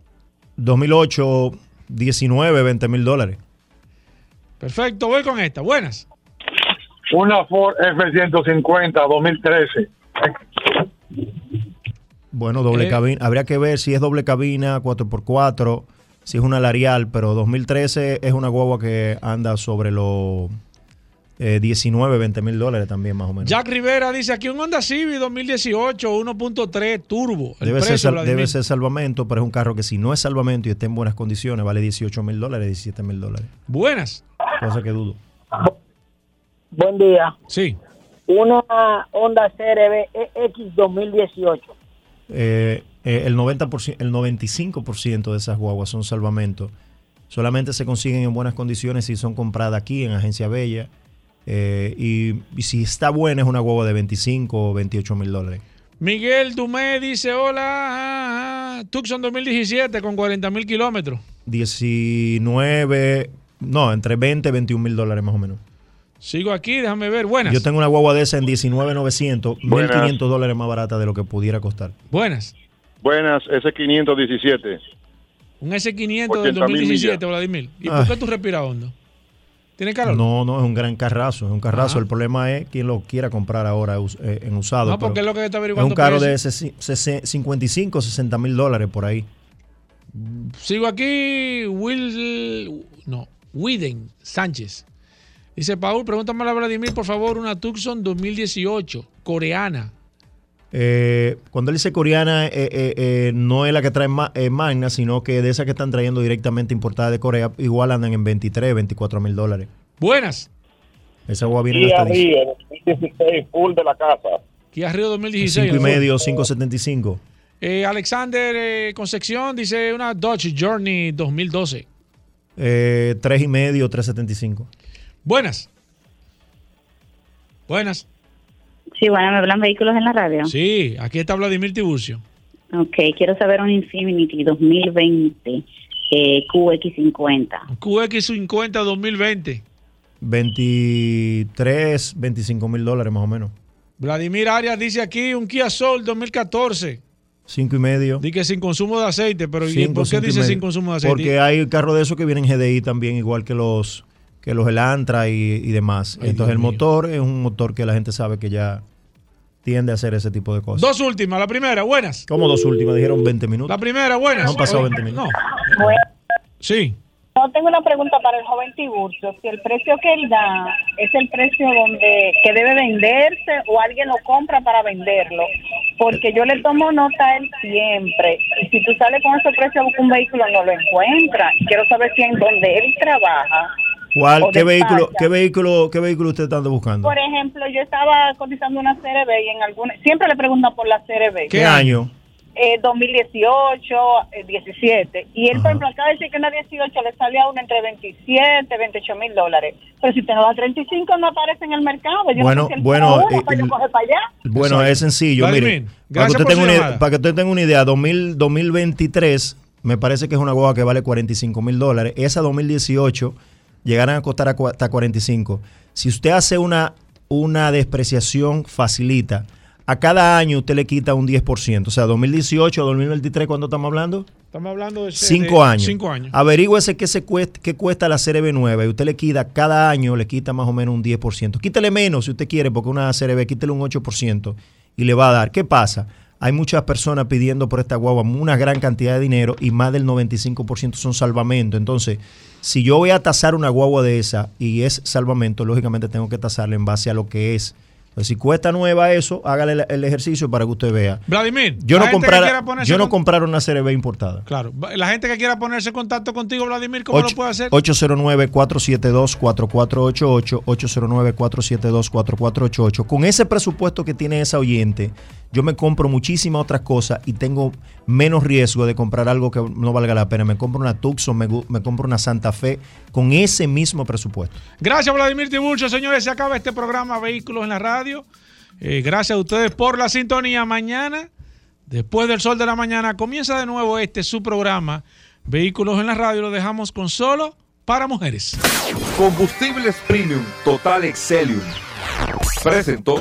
2008, 19, 20 mil dólares. Perfecto, voy con esta. Buenas. Una Ford F-150 2013. Bueno, doble Eh. cabina. Habría que ver si es doble cabina, 4x4, si es una Larial, pero 2013 es una guagua que anda sobre los eh, 19, 20 mil dólares también más o menos. Jack Rivera dice aquí un Honda Civic 2018 1.3 turbo. El precio, debe ser salvamento, pero es un carro que si no es salvamento y está en buenas condiciones, vale 18 mil dólares, 17 mil dólares. Buenas. Cosa que dudo. Buen día. Sí. Una Honda CRV X 2018. Eh, eh, el, 90%, el 95% de esas guaguas son salvamento. Solamente se consiguen en buenas condiciones si son compradas aquí en Agencia Bella. Eh, y, y si está buena es una guagua de 25 o 28 mil dólares. Miguel Dumé dice hola. ah, ah, Tucson 2017 con 40 mil kilómetros. 19, no, entre 20 y 21 mil dólares más o menos. Sigo aquí, déjame ver. Buenas. Yo tengo una guagua de esa en 19,900, Buenas. 1.500 dólares más barata de lo que pudiera costar. Buenas. Buenas, ese 517. Un S500 del 80.000 2017, millas. Vladimir. ¿Y Ah. por qué tú respiras hondo? ¿Tiene calor? No, no, es un gran carrazo, es un carrazo. Ajá. El problema es quien lo quiera comprar ahora eh, en usado. No, porque es lo que está es averiguando un carro de precio. ese- sese- 55, 60 mil dólares por ahí. Sigo aquí, Will. No, Widen Sánchez. Dice Paul, pregúntame a Vladimir, por favor, una Tucson 2018, coreana. Eh, cuando él dice coreana, eh, eh, eh, no es la que trae ma- eh, Magna, sino que de esas que están trayendo directamente importadas de Corea, igual andan en 23, 24 mil dólares. Buenas. Esa guagua viene hasta 10. Río 2016, full de la casa. Kia Río 2016. 5 y medio, 5.75. Eh, Alexander eh, Concepción dice una Dodge Journey 2012. Eh, 3 y medio, 3.75. Buenas. Buenas. Sí, bueno, me hablan vehículos en la radio. Sí, aquí está Vladimir Tiburcio. Ok, quiero saber un Infinity 2020 eh, QX50. QX50 2020. 23, 25 mil dólares más o menos. Vladimir Arias dice aquí un Kia Soul 2014. 5 y medio. Dice sin consumo de aceite, pero ¿y Cinco, ¿por qué cinco y dice sin consumo de aceite? Porque hay carros de esos que vienen GDI también, igual que los que los Elantra y, y demás. Ay, Entonces Dios el mío. motor es un motor que la gente sabe que ya tiende a hacer ese tipo de cosas. Dos últimas. La primera, buenas. Como dos últimas, dijeron 20 minutos. La primera, buenas. No han pasado Oye, 20 minutos. No. Sí. No, tengo una pregunta para el joven Tiburcio. Si el precio que él da es el precio donde que debe venderse o alguien lo compra para venderlo, porque yo le tomo nota a él siempre. Y si tú sales con ese precio a buscar un vehículo, no lo encuentra. Quiero saber si en donde él trabaja. ¿Cuál, qué, vehículo, qué, vehículo, ¿Qué vehículo usted está buscando? Por ejemplo, yo estaba cotizando una CRB y en alguna siempre le preguntan por la CRB. ¿Qué año? Eh, 2018, eh, 17. Y él, por ejemplo, acaba de decir que una 18 le sale a uno entre 27, 28 mil dólares. Pero si no da 35, no aparece en el mercado. Yo Bueno, no sé si bueno, tiene uno eh, para yo coger para allá. Bueno, es sencillo. Vladimir, mire, para que, usted tenga una, para que usted tenga una idea, 2000, 2023 me parece que es una guagua que vale 45 mil dólares. Esa 2018 llegarán a costar hasta 45. Si usted hace una, una despreciación, facilita. A cada año usted le quita un 10%. O sea, 2018 a 2023, ¿cuándo estamos hablando? Estamos hablando de Cinco de años. Cinco años. Averígüese qué, se cuesta, qué cuesta la CRB nueva y usted le quita cada año, le quita más o menos un 10%. Quítele menos si usted quiere, porque una CRB, quítele un 8% y le va a dar. ¿Qué pasa? Hay muchas personas pidiendo por esta guagua una gran cantidad de dinero y más del 95% son salvamento. Entonces, si yo voy a tasar una guagua de esa y es salvamento, lógicamente tengo que tasarla en base a lo que es. Entonces, si cuesta nueva eso, hágale el, ejercicio para que usted vea. Vladimir, Yo no, ponerse yo no compraron una CRB importada. Claro, la gente que quiera ponerse en contacto contigo, Vladimir, ¿cómo lo puede hacer? 809-472-4488, 809-472-4488. Con ese presupuesto que tiene esa oyente, yo me compro muchísimas otras cosas y tengo menos riesgo de comprar algo que no valga la pena. Me compro una Tucson, me, me compro una Santa Fe con ese mismo presupuesto. Gracias, Vladimir Tiburcio. Señores, se acaba este programa Vehículos en la Radio. Eh, gracias a ustedes por la sintonía. Mañana, después del sol de la mañana, comienza de nuevo este su programa Vehículos en la Radio. Lo dejamos con solo para mujeres. Combustibles Premium Total Excelium. Presentó.